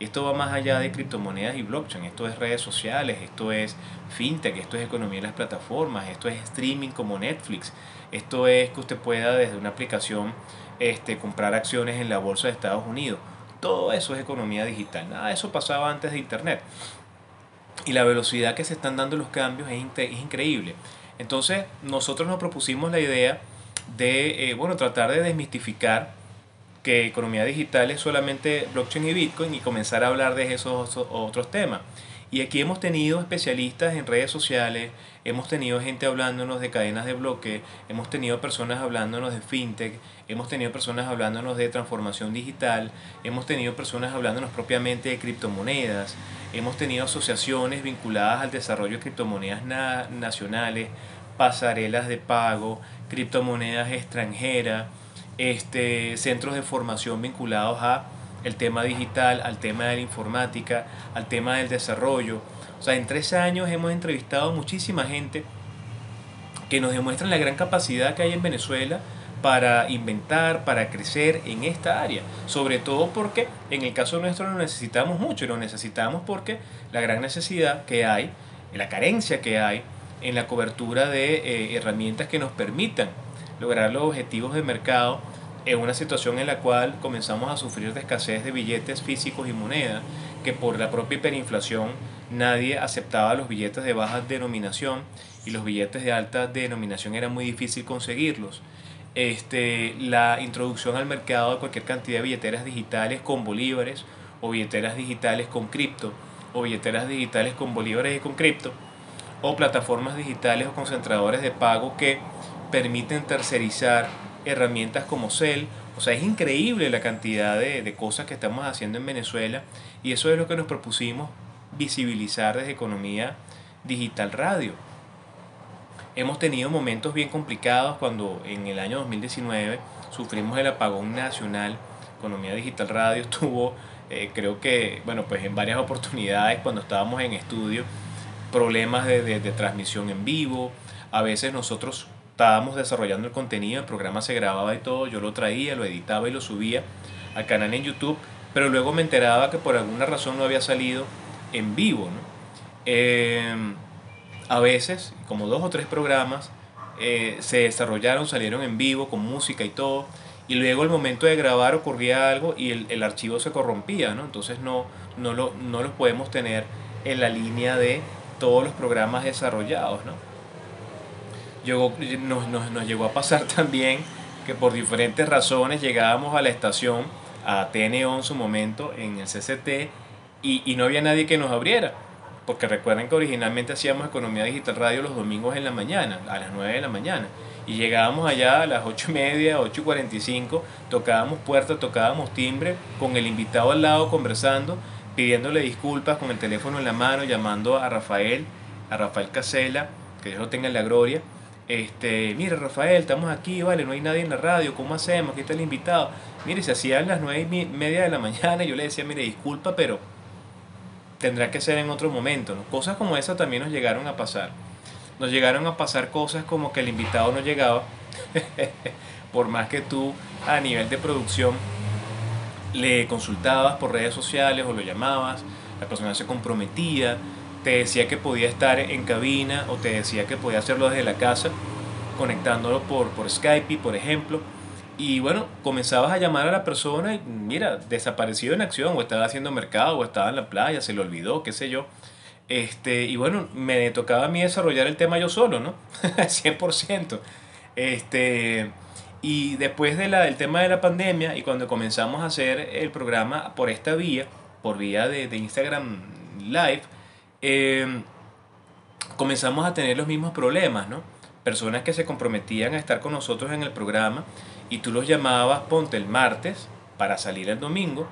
Esto va más allá de criptomonedas y blockchain, esto es redes sociales, esto es fintech, esto es economía de las plataformas, esto es streaming como Netflix, esto es que usted pueda desde una aplicación este, comprar acciones en la bolsa de Estados Unidos. Todo eso es economía digital, nada de eso pasaba antes de Internet. Y la velocidad que se están dando los cambios es, es increíble. Entonces nosotros nos propusimos la idea de eh, bueno, tratar de desmistificar que economía digital es solamente blockchain y Bitcoin y comenzar a hablar de esos otros temas. Y aquí hemos tenido especialistas en redes sociales, hemos tenido gente hablándonos de cadenas de bloque, hemos tenido personas hablándonos de fintech, hemos tenido personas hablándonos de transformación digital, hemos tenido personas hablándonos propiamente de criptomonedas, hemos tenido asociaciones vinculadas al desarrollo de criptomonedas nacionales, pasarelas de pago, criptomonedas extranjeras este, centros de formación vinculados a el tema digital, al tema de la informática, al tema del desarrollo. O sea, en tres años hemos entrevistado muchísima gente que nos demuestran la gran capacidad que hay en Venezuela para inventar, para crecer en esta área. Sobre todo porque en el caso nuestro lo necesitamos mucho y lo necesitamos porque la gran necesidad que hay, la carencia que hay en la cobertura de eh, herramientas que nos permitan lograr los objetivos de mercado en una situación en la cual comenzamos a sufrir de escasez de billetes físicos y moneda, que por la propia hiperinflación nadie aceptaba los billetes de baja denominación y los billetes de alta denominación era muy difícil conseguirlos. este, la introducción al mercado de cualquier cantidad de billeteras digitales con bolívares o billeteras digitales con cripto o billeteras digitales con bolívares y con cripto o plataformas digitales o concentradores de pago que permiten tercerizar herramientas como Cell. O sea, es increíble la cantidad de, de cosas que estamos haciendo en Venezuela y eso es lo que nos propusimos visibilizar desde Economía Digital Radio. Hemos tenido momentos bien complicados cuando en el año 2019 sufrimos el apagón nacional. Economía Digital Radio <laughs> estuvo, eh, creo que, bueno, pues en varias oportunidades cuando estábamos en estudio, problemas de, de, de transmisión en vivo. A veces nosotros estábamos desarrollando el contenido, el programa se grababa y todo, yo lo traía, lo editaba y lo subía al canal en YouTube, pero luego me enteraba que por alguna razón no había salido en vivo. ¿no? Eh, a veces, como dos o tres programas, eh, se desarrollaron, salieron en vivo con música y todo, y luego el momento de grabar ocurría algo y el, el archivo se corrompía, ¿no? entonces no, no, lo, no los podemos tener en la línea de todos los programas desarrollados. ¿no? Llegó, nos, nos, nos llegó a pasar <laughs> también que por diferentes razones llegábamos a la estación, a TNO en su momento, en el CCT, y, y no había nadie que nos abriera porque recuerden que originalmente hacíamos Economía Digital Radio los domingos en la mañana, a las 9 de la mañana. Y llegábamos allá a las 8 y media, 8 y 45, tocábamos puerta, tocábamos timbre, con el invitado al lado conversando, pidiéndole disculpas con el teléfono en la mano, llamando a Rafael, a Rafael Casela, que Dios lo tenga en la gloria. Este, mira Rafael, estamos aquí, vale, no hay nadie en la radio, ¿cómo hacemos? Aquí está el invitado. Mire, se hacían las 9 y media de la mañana, y yo le decía, mire, disculpa, pero tendrá que ser en otro momento. ¿no? Cosas como esa también nos llegaron a pasar. Nos llegaron a pasar cosas como que el invitado no llegaba, <laughs> por más que tú a nivel de producción le consultabas por redes sociales o lo llamabas, la persona se comprometía, te decía que podía estar en cabina o te decía que podía hacerlo desde la casa, conectándolo por, por Skype, por ejemplo y bueno, comenzabas a llamar a la persona y mira, desaparecido en acción, o estaba haciendo mercado, o estaba en la playa, se le olvidó, qué sé yo. Este, y bueno, me tocaba a mí desarrollar el tema yo solo, ¿no? <laughs> 100%. Este, y después de la, del tema de la pandemia y cuando comenzamos a hacer el programa por esta vía, por vía de, de Instagram Live, eh, comenzamos a tener los mismos problemas, ¿no? Personas que se comprometían a estar con nosotros en el programa y tú los llamabas, ponte el martes para salir el domingo,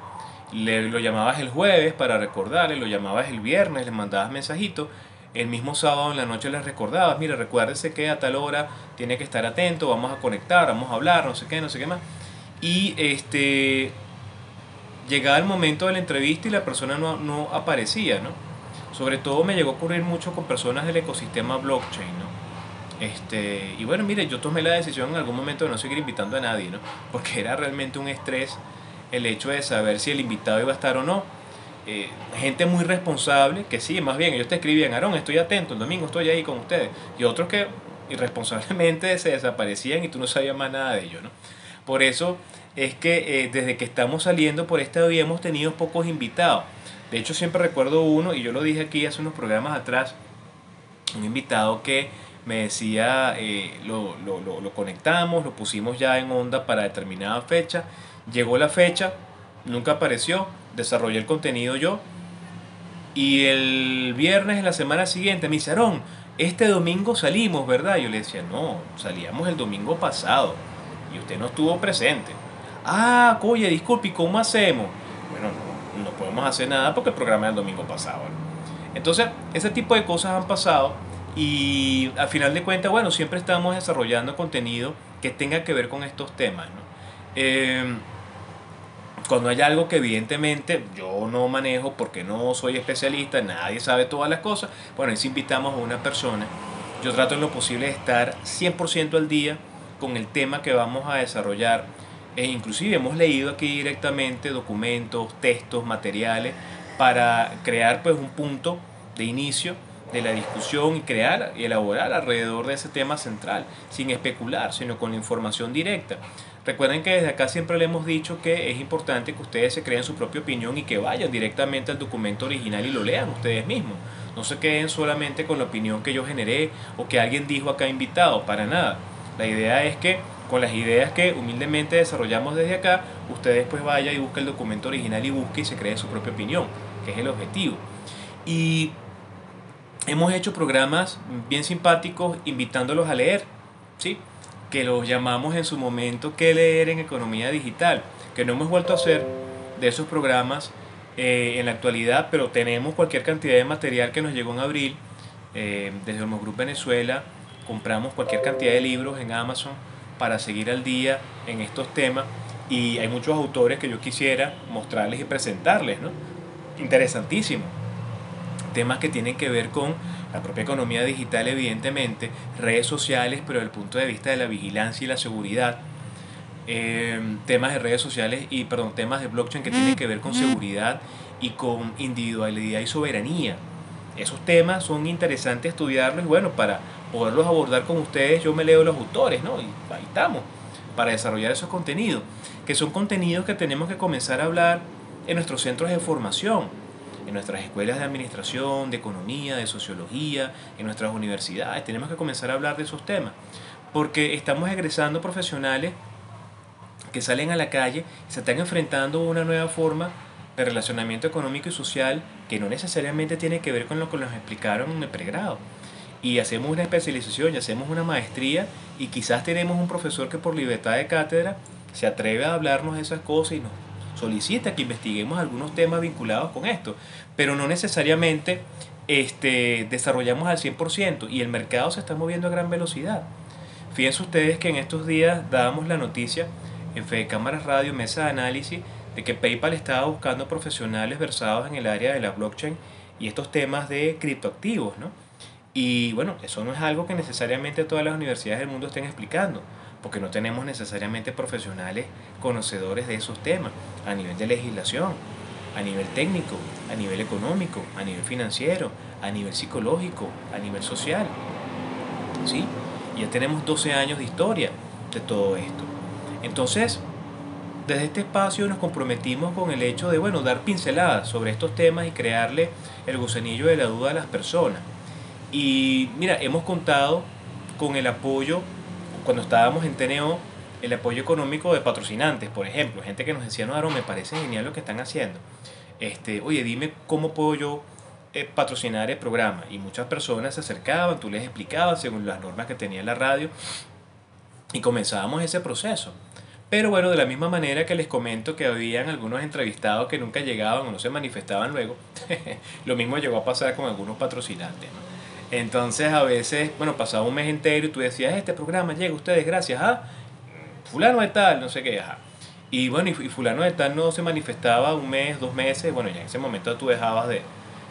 le, lo llamabas el jueves para recordarle, lo llamabas el viernes, le mandabas mensajito, el mismo sábado en la noche les recordabas, mira, recuérdese que a tal hora tiene que estar atento, vamos a conectar, vamos a hablar, no sé qué, no sé qué más. Y este llegaba el momento de la entrevista y la persona no, no aparecía, ¿no? Sobre todo me llegó a ocurrir mucho con personas del ecosistema blockchain, ¿no? Este, y bueno, mire, yo tomé la decisión en algún momento de no seguir invitando a nadie, ¿no? Porque era realmente un estrés el hecho de saber si el invitado iba a estar o no. Eh, gente muy responsable, que sí, más bien, ellos te escribían, Aarón, estoy atento, el domingo estoy ahí con ustedes. Y otros que irresponsablemente <laughs> se desaparecían y tú no sabías más nada de ellos, ¿no? Por eso es que eh, desde que estamos saliendo por esta vía hemos tenido pocos invitados. De hecho, siempre recuerdo uno, y yo lo dije aquí hace unos programas atrás, un invitado que me decía, eh, lo, lo, lo, lo, conectamos, lo pusimos ya en onda para determinada fecha, llegó la fecha, nunca apareció, desarrollé el contenido yo, y el viernes en la semana siguiente me dice, este domingo salimos, ¿verdad? Yo le decía, no, salíamos el domingo pasado, y usted no estuvo presente. Ah, oye, disculpe, ¿y cómo hacemos? Bueno, no, no podemos hacer nada porque el programa es el domingo pasado. Entonces, ese tipo de cosas han pasado y al final de cuentas, bueno, siempre estamos desarrollando contenido que tenga que ver con estos temas. ¿no? Eh, cuando hay algo que evidentemente yo no manejo porque no soy especialista, nadie sabe todas las cosas, bueno, si invitamos a una persona, yo trato en lo posible de estar 100% al día con el tema que vamos a desarrollar. E inclusive hemos leído aquí directamente documentos, textos, materiales para crear pues un punto de inicio de la discusión y crear y elaborar alrededor de ese tema central, sin especular, sino con la información directa. Recuerden que desde acá siempre le hemos dicho que es importante que ustedes se creen su propia opinión y que vayan directamente al documento original y lo lean ustedes mismos. No se queden solamente con la opinión que yo generé o que alguien dijo acá invitado, para nada. La idea es que con las ideas que humildemente desarrollamos desde acá, usted después vaya y busque el documento original y busque y se cree su propia opinión, que es el objetivo. Y hemos hecho programas bien simpáticos invitándolos a leer, ¿sí? Que los llamamos en su momento ¿Qué leer en economía digital? Que no hemos vuelto a hacer de esos programas eh, en la actualidad, pero tenemos cualquier cantidad de material que nos llegó en abril. Eh, desde Olmos Group Venezuela compramos cualquier cantidad de libros en Amazon para seguir al día en estos temas y hay muchos autores que yo quisiera mostrarles y presentarles, ¿no? Interesantísimo. Temas que tienen que ver con la propia economía digital, evidentemente, redes sociales, pero desde el punto de vista de la vigilancia y la seguridad. Eh, temas de redes sociales y, perdón, temas de blockchain que tienen que ver con seguridad y con individualidad y soberanía. Esos temas son interesantes estudiarlos y bueno, para poderlos abordar con ustedes yo me leo los autores, ¿no? Y ahí estamos, para desarrollar esos contenidos, que son contenidos que tenemos que comenzar a hablar en nuestros centros de formación, en nuestras escuelas de administración, de economía, de sociología, en nuestras universidades. Tenemos que comenzar a hablar de esos temas, porque estamos egresando profesionales que salen a la calle y se están enfrentando a una nueva forma de relacionamiento económico y social que no necesariamente tiene que ver con lo que nos explicaron en el pregrado. Y hacemos una especialización y hacemos una maestría y quizás tenemos un profesor que por libertad de cátedra se atreve a hablarnos de esas cosas y nos solicita que investiguemos algunos temas vinculados con esto, pero no necesariamente este, desarrollamos al 100% y el mercado se está moviendo a gran velocidad. Fíjense ustedes que en estos días dábamos la noticia en Fede Cámaras Radio, Mesa de Análisis, de que PayPal estaba buscando profesionales versados en el área de la blockchain y estos temas de criptoactivos, ¿no? Y bueno, eso no es algo que necesariamente todas las universidades del mundo estén explicando, porque no tenemos necesariamente profesionales conocedores de esos temas a nivel de legislación, a nivel técnico, a nivel económico, a nivel financiero, a nivel psicológico, a nivel social. ¿Sí? Ya tenemos 12 años de historia de todo esto. Entonces, desde este espacio nos comprometimos con el hecho de, bueno, dar pinceladas sobre estos temas y crearle el gusanillo de la duda a las personas. Y mira, hemos contado con el apoyo, cuando estábamos en TNO, el apoyo económico de patrocinantes, por ejemplo, gente que nos decía, no, Aaron, me parece genial lo que están haciendo. Este, oye, dime cómo puedo yo eh, patrocinar el programa. Y muchas personas se acercaban, tú les explicabas según las normas que tenía la radio y comenzábamos ese proceso. Pero bueno, de la misma manera que les comento que habían algunos entrevistados que nunca llegaban o no se manifestaban luego, <laughs> lo mismo llegó a pasar con algunos patrocinantes. Entonces a veces, bueno, pasaba un mes entero y tú decías, este programa llega a ustedes gracias a fulano de tal, no sé qué, ajá. Y bueno, y fulano de tal no se manifestaba un mes, dos meses, bueno, ya en ese momento tú dejabas de,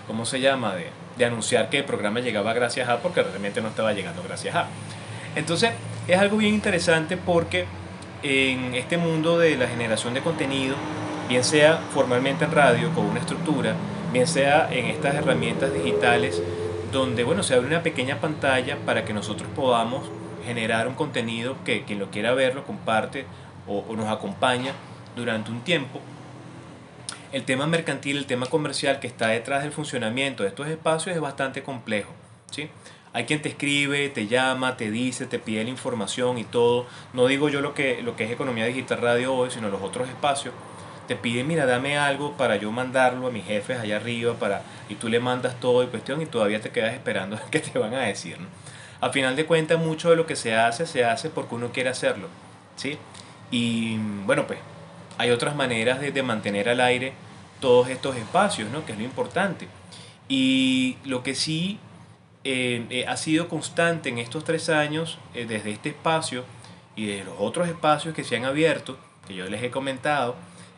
¿cómo se llama? De, de anunciar que el programa llegaba gracias a, porque realmente no estaba llegando gracias a. Entonces, es algo bien interesante porque en este mundo de la generación de contenido, bien sea formalmente en radio con una estructura, bien sea en estas herramientas digitales, donde bueno, se abre una pequeña pantalla para que nosotros podamos generar un contenido que quien lo quiera ver lo comparte o, nos acompaña durante un tiempo. El tema mercantil, el tema comercial que está detrás del funcionamiento de estos espacios es bastante complejo. ¿sí? Hay quien te escribe, te llama, te dice, te pide la información y todo. No digo yo lo que, lo que es Economía Digital Radio hoy, sino los otros espacios. Te piden, mira, dame algo para yo mandarlo a mis jefes allá arriba, para, y tú le mandas todo y cuestión y todavía te quedas esperando <laughs> qué te van a decir. A final de cuentas, mucho de lo que se hace, se hace porque uno quiere hacerlo. ¿sí? Y bueno, pues hay otras maneras de, de mantener al aire todos estos espacios, ¿no? que es lo importante. Y lo que sí eh, eh, ha sido constante en estos tres años, eh, desde este espacio y de los otros espacios que se han abierto, que yo les he comentado,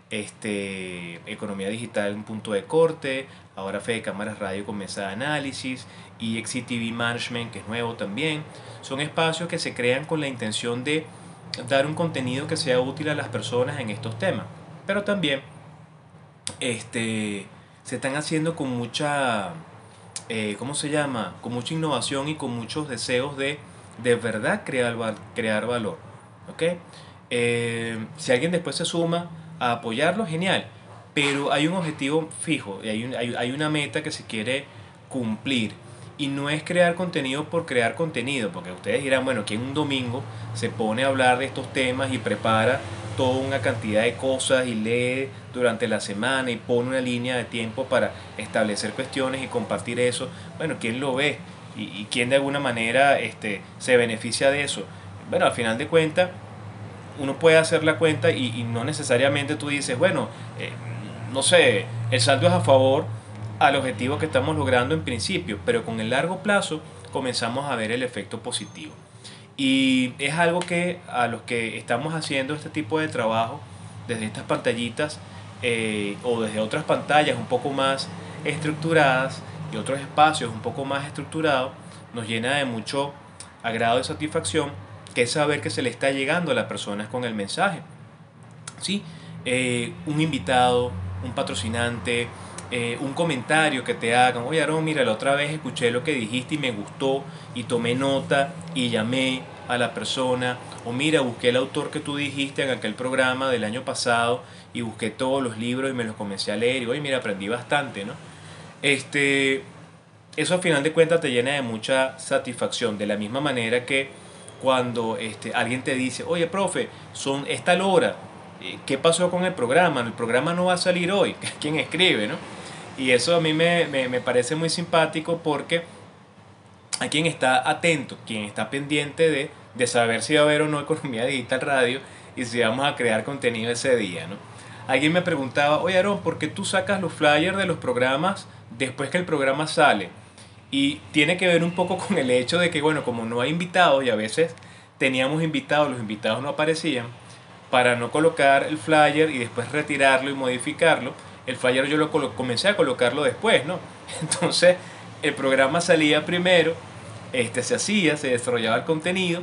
este, Economía Digital, un punto de corte, ahora Fede Cámaras Radio con mesa de análisis y XTV Management, que es nuevo también. Son espacios que se crean con la intención de dar un contenido que sea útil a las personas en estos temas, pero también este, se están haciendo con mucha eh, ¿cómo se llama? Con mucha innovación y con muchos deseos de de verdad crear, crear valor. ¿ok? Eh, si alguien después se suma a apoyarlo, genial. Pero hay un objetivo fijo, y hay, hay, hay una meta que se quiere cumplir. Y no es crear contenido por crear contenido, porque ustedes dirán, bueno, que un domingo se pone a hablar de estos temas y prepara toda una cantidad de cosas y lee durante la semana y pone una línea de tiempo para establecer cuestiones y compartir eso. Bueno, ¿quién lo ve? ¿Y, quién de alguna manera este, se beneficia de eso? Bueno, al final de cuentas, uno puede hacer la cuenta y, no necesariamente tú dices, bueno, eh, no sé, el saldo es a favor al objetivo que estamos logrando en principio, pero con el largo plazo comenzamos a ver el efecto positivo. Y es algo que a los que estamos haciendo este tipo de trabajo, desde estas pantallitas eh, o desde otras pantallas un poco más estructuradas y otros espacios un poco más estructurados, nos llena de mucho agrado y satisfacción, que es saber que se le está llegando a las personas con el mensaje. ¿Sí? Eh, un invitado, un patrocinante, eh, un comentario que te hagan, oye Aaron, mira, la otra vez escuché lo que dijiste y me gustó y tomé nota y llamé a la persona, o mira, busqué el autor que tú dijiste en aquel programa del año pasado y busqué todos los libros y me los comencé a leer y oye, mira, aprendí bastante, ¿no? Este, eso al final de cuentas te llena de mucha satisfacción, de la misma manera que cuando este, alguien te dice, oye, profe, son esta hora, eh, ¿qué pasó con el programa? El programa no va a salir hoy. <laughs> ¿Quién escribe, no? Y eso a mí me, parece muy simpático porque a quien está atento, quien está pendiente de, de, saber si va a haber o no Economía Digital Radio y si vamos a crear contenido ese día, ¿no? Alguien me preguntaba, oye Aaron, ¿por qué tú sacas los flyers de los programas después que el programa sale? Y tiene que ver un poco con el hecho de que, bueno, como no hay invitados y a veces teníamos invitados, los invitados no aparecían, para no colocar el flyer y después retirarlo y modificarlo, el flyer yo lo comencé a colocarlo después, ¿no? <laughs> Entonces el programa salía primero, este se hacía, se desarrollaba el contenido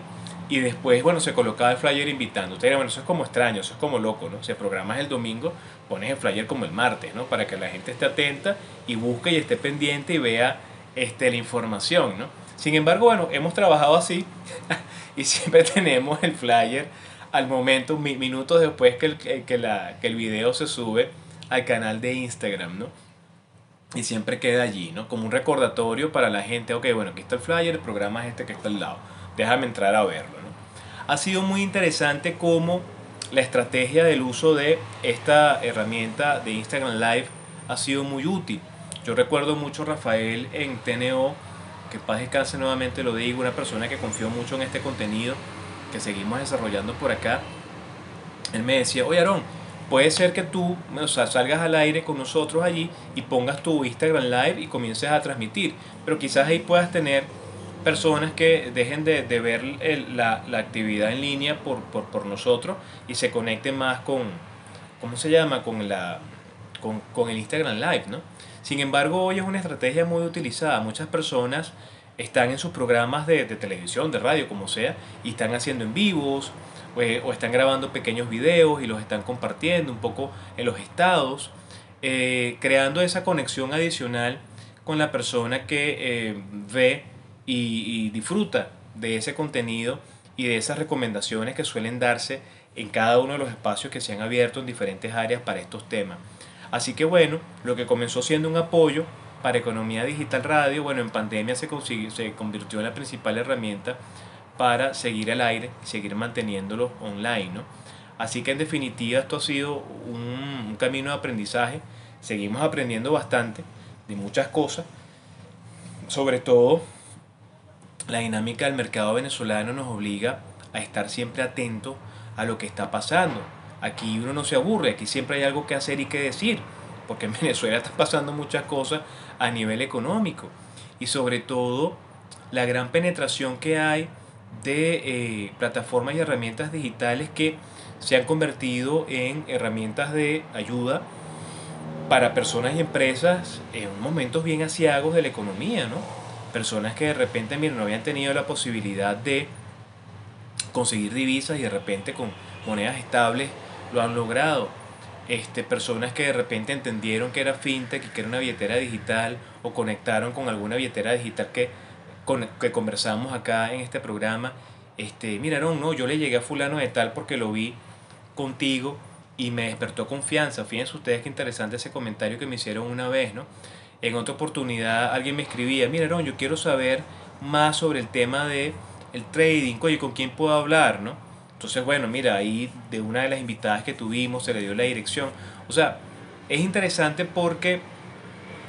y después, bueno, se colocaba el flyer invitando. Ustedes bueno, eso es como extraño, eso es como loco, ¿no? Si el programa es el domingo, pones el flyer como el martes, ¿no? Para que la gente esté atenta y busque y esté pendiente y vea este, la información, ¿no? Sin embargo, bueno, hemos trabajado así <laughs> y siempre <laughs> tenemos el flyer al momento, minutos después que el, que, la, que el video se sube al canal de Instagram, ¿no? Y siempre queda allí, ¿no? Como un recordatorio para la gente, ok, bueno, aquí está el flyer, el programa es este que está al lado, déjame entrar a verlo, ¿no? Ha sido muy interesante cómo la estrategia del uso de esta herramienta de Instagram Live ha sido muy útil. Yo recuerdo mucho a Rafael en TNO, que paz descanse nuevamente lo digo, una persona que confió mucho en este contenido que seguimos desarrollando por acá. Él me decía, oye Aarón, puede ser que tú o salgas al aire con nosotros allí y pongas tu Instagram Live y comiences a transmitir, pero quizás ahí puedas tener personas que dejen de, ver la, actividad en línea por, nosotros y se conecten más con, ¿cómo se llama? Con, la, con el Instagram Live, ¿no? Sin embargo, hoy es una estrategia muy utilizada. Muchas personas están en sus programas de, de televisión, de radio, como sea, y están haciendo en vivos, pues, o están grabando pequeños videos y los están compartiendo un poco en los estados, eh, creando esa conexión adicional con la persona que eh, ve y, disfruta de ese contenido y de esas recomendaciones que suelen darse en cada uno de los espacios que se han abierto en diferentes áreas para estos temas. Así que bueno, lo que comenzó siendo un apoyo para Economía Digital Radio, bueno, en pandemia se, se convirtió en la principal herramienta para seguir al aire seguir manteniéndolo online. ¿no? Así que en definitiva esto ha sido un, camino de aprendizaje. Seguimos aprendiendo bastante de muchas cosas. Sobre todo la dinámica del mercado venezolano nos obliga a estar siempre atentos a lo que está pasando. Aquí uno no se aburre, aquí siempre hay algo que hacer y que decir, porque en <laughs> Venezuela están pasando muchas cosas a nivel económico y sobre todo la gran penetración que hay de eh, plataformas y herramientas digitales que se han convertido en herramientas de ayuda para personas y empresas en momentos bien asiagos de la economía, ¿no? Personas que de repente, miren, no habían tenido la posibilidad de conseguir divisas y de repente con monedas estables lo han logrado. Este, personas que de repente entendieron que era fintech y que era una billetera digital o conectaron con alguna billetera digital que con, que conversamos acá en este programa, este, mira, no, yo le llegué a fulano de tal porque lo vi contigo y me despertó confianza. Fíjense ustedes qué interesante ese comentario que me hicieron una vez, ¿no? En otra oportunidad alguien me escribía, mira, no, yo quiero saber más sobre el tema de el trading, oye, ¿con quién puedo hablar, no? Entonces, bueno, mira, ahí de una de las invitadas que tuvimos se le dio la dirección. O sea, es interesante porque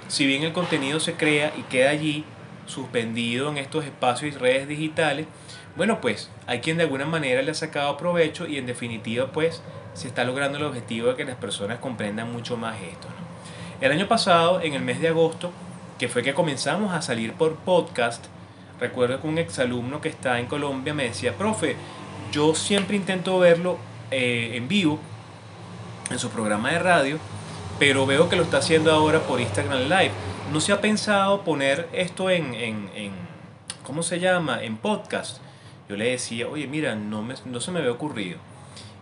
si bien el contenido se crea y queda allí suspendido en estos espacios y redes digitales, bueno, pues hay quien de alguna manera le ha sacado provecho y en definitiva pues se está logrando el objetivo de que las personas comprendan mucho más esto. El año pasado, en el mes de agosto, que fue que comenzamos a salir por podcast, recuerdo que un exalumno que está en Colombia me decía, profe, yo siempre intento verlo eh, en vivo, en su programa de radio, pero veo que lo está haciendo ahora por Instagram Live. ¿No se ha pensado poner esto en, en, en ¿cómo se llama? En podcast. Yo le decía, oye, mira, no, me, no se me había ocurrido.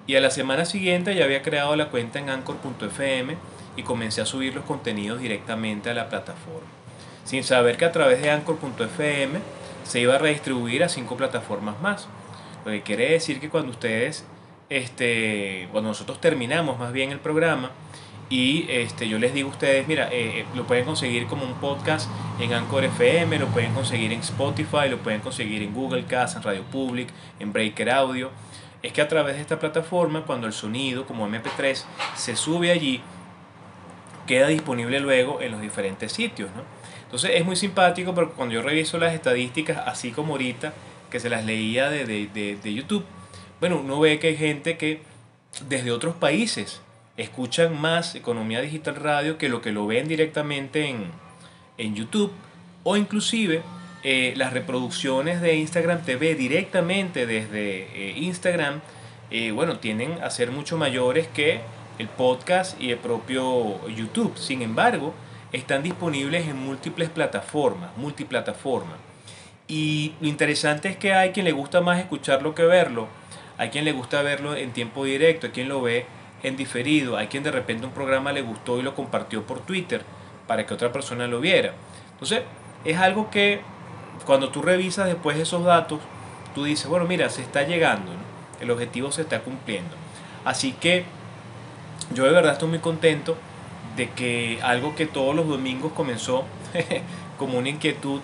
Y a la semana siguiente ya había creado la cuenta en anchor.fm y comencé a subir los contenidos directamente a la plataforma. Sin saber que a través de anchor.fm se iba a redistribuir a cinco plataformas más. Lo que quiere decir que cuando ustedes, este, cuando nosotros terminamos más bien el programa y este, yo les digo a ustedes, mira, eh, eh, lo pueden conseguir como un podcast en Anchor FM, lo pueden conseguir en Spotify, lo pueden conseguir en Google Cast, en Radio Public, en Breaker Audio. Es que a través de esta plataforma, cuando el sonido como MP3 se sube allí, queda disponible luego en los diferentes sitios. ¿no? Entonces es muy simpático porque cuando yo reviso las estadísticas, así como ahorita, que se las leía de, de, de, YouTube, bueno, uno ve que hay gente que desde otros países escuchan más Economía Digital Radio que lo que lo ven directamente en, en YouTube o inclusive eh, las reproducciones de Instagram TV directamente desde eh, Instagram, eh, bueno, tienden a ser mucho mayores que el podcast y el propio YouTube. Sin embargo, están disponibles en múltiples plataformas, multiplataformas. Y lo interesante es que hay quien le gusta más escucharlo que verlo, hay quien le gusta verlo en tiempo directo, hay quien lo ve en diferido, hay quien de repente un programa le gustó y lo compartió por Twitter para que otra persona lo viera. Entonces, es algo que cuando tú revisas después esos datos, tú dices, bueno, mira, se está llegando, el objetivo se está cumpliendo. Así que yo de verdad estoy muy contento de que algo que todos los domingos comenzó <laughs> como una inquietud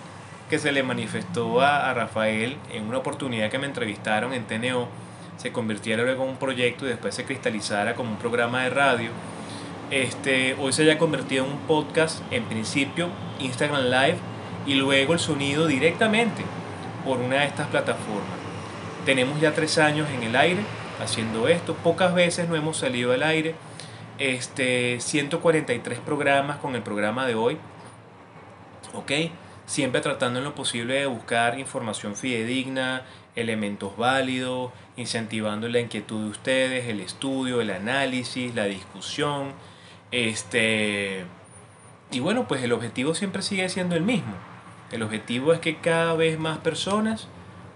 que se le manifestó a, Rafael en una oportunidad que me entrevistaron en TNO, se convirtiera luego en un proyecto y después se cristalizara como un programa de radio. Este, hoy se haya convertido en un podcast, en principio Instagram Live y luego el sonido directamente por una de estas plataformas. Tenemos ya tres años en el aire haciendo esto, pocas veces no hemos salido al aire, este, 143 programas con el programa de hoy, ¿ok? Siempre tratando en lo posible de buscar información fidedigna, elementos válidos, incentivando la inquietud de ustedes, el estudio, el análisis, la discusión. Este, y bueno, pues el objetivo siempre sigue siendo el mismo. El objetivo es que cada vez más personas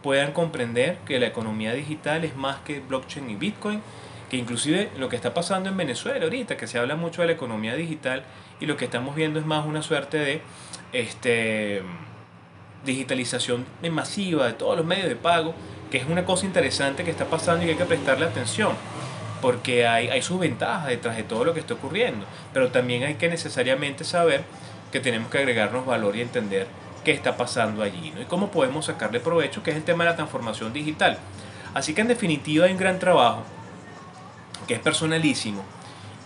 puedan comprender que la economía digital es más que blockchain y bitcoin, que inclusive lo que está pasando en Venezuela ahorita, que se habla mucho de la economía digital y lo que estamos viendo es más una suerte de este, digitalización masiva de todos los medios de pago, que es una cosa interesante que está pasando y que hay que prestarle atención, porque hay, hay sus ventajas detrás de todo lo que está ocurriendo, pero también hay que necesariamente saber que tenemos que agregarnos valor y entender qué está pasando allí ¿no? y cómo podemos sacarle provecho, que es el tema de la transformación digital. Así que en definitiva hay un gran trabajo que es personalísimo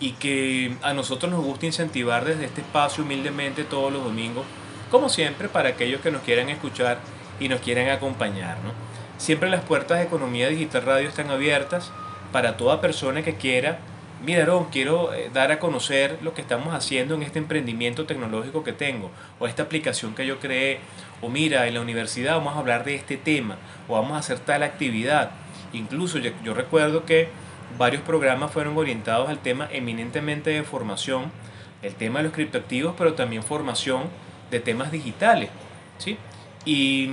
y que a nosotros nos gusta incentivar desde este espacio humildemente todos los domingos como siempre, para aquellos que nos quieran escuchar y nos quieran acompañar. ¿no? Siempre las puertas de Economía Digital Radio están abiertas para toda persona que quiera. Mira, quiero eh, dar a conocer lo que estamos haciendo en este emprendimiento tecnológico que tengo, o esta aplicación que yo creé, o mira, en la universidad vamos a hablar de este tema, o vamos a hacer tal actividad. Incluso yo recuerdo que varios programas fueron orientados al tema eminentemente de formación, el tema de los criptoactivos, pero también formación de temas digitales. ¿sí? Y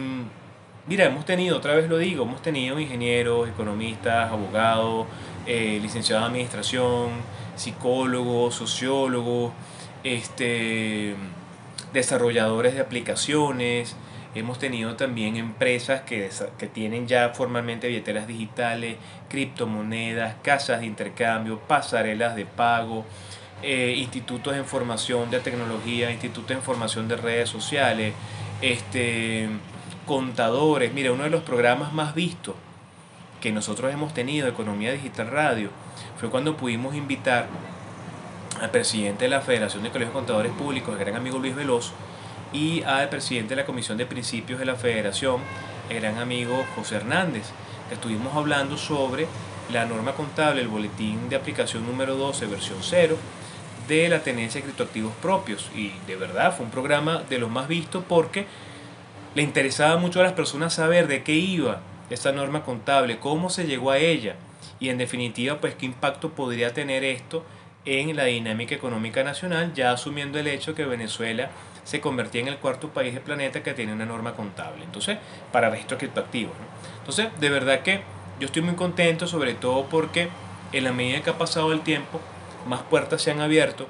mira, hemos tenido, otra vez lo digo, hemos tenido ingenieros, economistas, abogados, eh, licenciados en administración, psicólogos, sociólogos, este, desarrolladores de aplicaciones. Hemos tenido también empresas que, que tienen ya formalmente billeteras digitales, criptomonedas, casas de intercambio, pasarelas de pago, eh, institutos de formación de tecnología, institutos de formación de redes sociales, este, contadores. Mira, uno de los programas más vistos que nosotros hemos tenido, Economía Digital Radio, fue cuando pudimos invitar al presidente de la Federación de Colegios Contadores Públicos, el gran amigo Luis Veloz, y al presidente de la Comisión de Principios de la Federación, el gran amigo José Hernández, estuvimos hablando sobre la norma contable, el boletín de aplicación número 12, versión 0, de la tenencia de criptoactivos propios. Y de verdad fue un programa de los más vistos porque le interesaba mucho a las personas saber de qué iba esta norma contable, cómo se llegó a ella y en definitiva pues qué impacto podría tener esto en la dinámica económica nacional, ya asumiendo el hecho que Venezuela se convertía en el cuarto país del planeta que tiene una norma contable. Entonces, para registro criptoactivos. Entonces, de verdad que yo estoy muy contento, sobre todo porque en la medida que ha pasado el tiempo, más puertas se han abierto,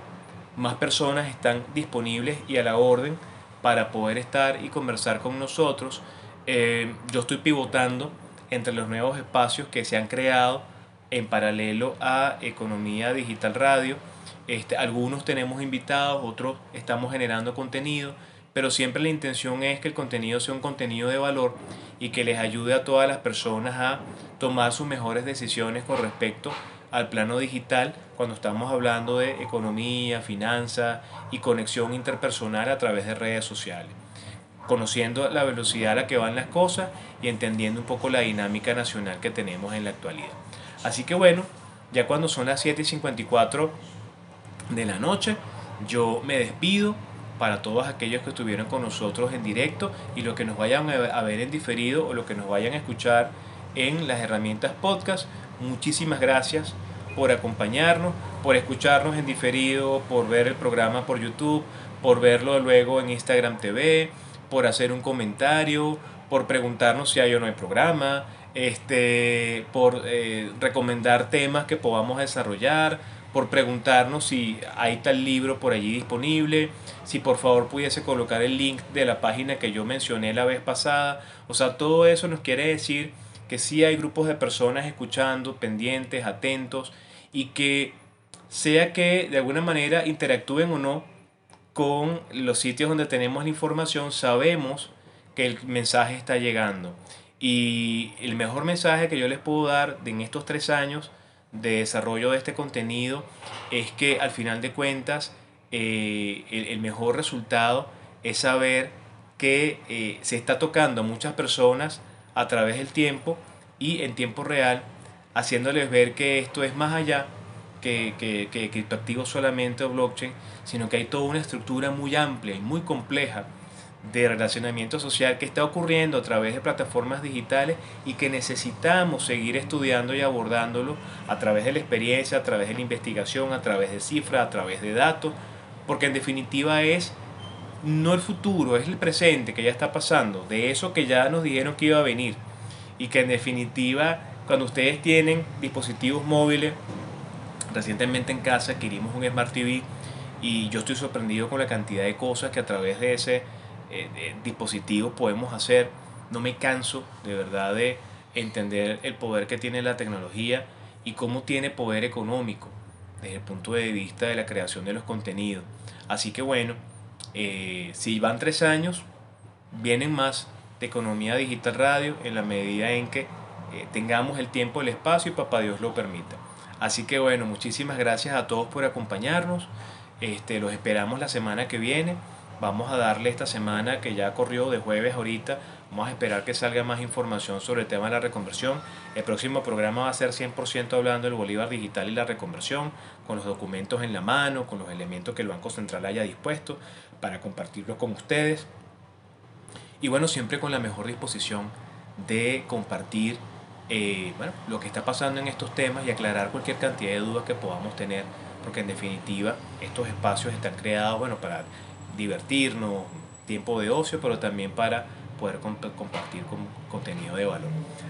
más personas están disponibles y a la orden para poder estar y conversar con nosotros. Eh, yo estoy pivotando entre los nuevos espacios que se han creado en paralelo a Economía Digital Radio. Este, algunos tenemos invitados, otros estamos generando contenido, pero siempre la intención es que el contenido sea un contenido de valor y que les ayude a todas las personas a tomar sus mejores decisiones con respecto al plano digital cuando estamos hablando de economía, finanzas y conexión interpersonal a través de redes sociales, conociendo la velocidad a la que van las cosas y entendiendo un poco la dinámica nacional que tenemos en la actualidad. Así que bueno, ya cuando son las 7 y 54 de la noche, yo me despido para todos aquellos que estuvieron con nosotros en directo y los que nos vayan a ver en diferido o los que nos vayan a escuchar en las herramientas podcast. Muchísimas gracias por acompañarnos, por escucharnos en diferido, por ver el programa por YouTube, por verlo luego en Instagram TV, por hacer un comentario, por preguntarnos si hay o no hay programa, este, por eh, recomendar temas que podamos desarrollar, por preguntarnos si hay tal libro por allí disponible, si por favor pudiese colocar el link de la página que yo mencioné la vez pasada. O sea, todo eso nos quiere decir que sí hay grupos de personas escuchando, pendientes, atentos y que sea que de alguna manera interactúen o no con los sitios donde tenemos la información, sabemos que el mensaje está llegando. Y el mejor mensaje que yo les puedo dar en estos tres años de desarrollo de este contenido es que al final de cuentas eh, el, mejor resultado es saber que eh, se está tocando a muchas personas a través del tiempo y en tiempo real, haciéndoles ver que esto es más allá que, que, que criptoactivos solamente o blockchain, sino que hay toda una estructura muy amplia y muy compleja de relacionamiento social que está ocurriendo a través de plataformas digitales y que necesitamos seguir estudiando y abordándolo a través de la experiencia, a través de la investigación, a través de cifras, a través de datos, porque en definitiva es no el futuro, es el presente que ya está pasando, de eso que ya nos dijeron que iba a venir. Y que en definitiva, cuando ustedes tienen dispositivos móviles, recientemente en casa adquirimos un Smart TV y yo estoy sorprendido con la cantidad de cosas que a través de ese eh, dispositivo podemos hacer. No me canso de verdad de entender el poder que tiene la tecnología y cómo tiene poder económico desde el punto de vista de la creación de los contenidos. Así que bueno, eh, si van tres años, vienen más de Economía Digital Radio en la medida en que eh, tengamos el tiempo, el espacio y papá Dios lo permita. Así que bueno, muchísimas gracias a todos por acompañarnos. Este, los esperamos la semana que viene. Vamos a darle esta semana que ya corrió de jueves ahorita. Vamos a esperar que salga más información sobre el tema de la reconversión. El próximo programa va a ser 100% hablando del Bolívar digital y la reconversión, con los documentos en la mano, con los elementos que el Banco Central haya dispuesto para compartirlos con ustedes. Y bueno, siempre con la mejor disposición de compartir eh, bueno, lo que está pasando en estos temas y aclarar cualquier cantidad de dudas que podamos tener, porque en definitiva estos espacios están creados bueno, para divertirnos, tiempo de ocio, pero también para poder compartir con contenido de valor.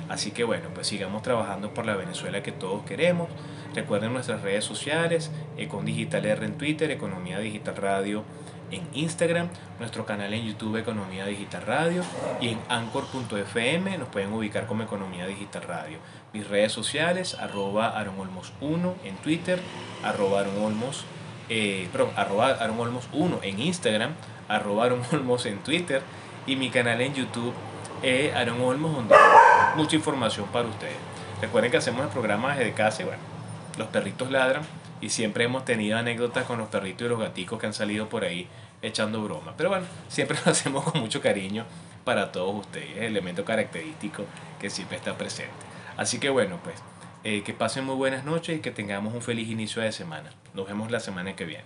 Así que bueno, pues sigamos trabajando por la Venezuela que todos queremos. Recuerden nuestras redes sociales, Econ Digital R en Twitter, Economía Digital Radio en Instagram, nuestro canal en YouTube Economía Digital Radio y en anchor.fm nos pueden ubicar como Economía Digital Radio. Mis redes sociales, arroba aronolmos1 en Twitter, arroba aronolmos eh, arroba Aaron Olmos 1 en Instagram, arroba Aaron Olmos en Twitter y mi canal en YouTube, eh, Aaron Olmos, donde hay mucha información para ustedes. Recuerden que hacemos el programa desde casa y bueno, los perritos ladran y siempre hemos tenido anécdotas con los perritos y los gaticos que han salido por ahí echando broma. Pero bueno, siempre <laughs> lo hacemos con mucho cariño para todos ustedes, el elemento característico que siempre está presente. Así que bueno, pues eh, que pasen muy buenas noches y que tengamos un feliz inicio de semana. Nos vemos la semana que viene.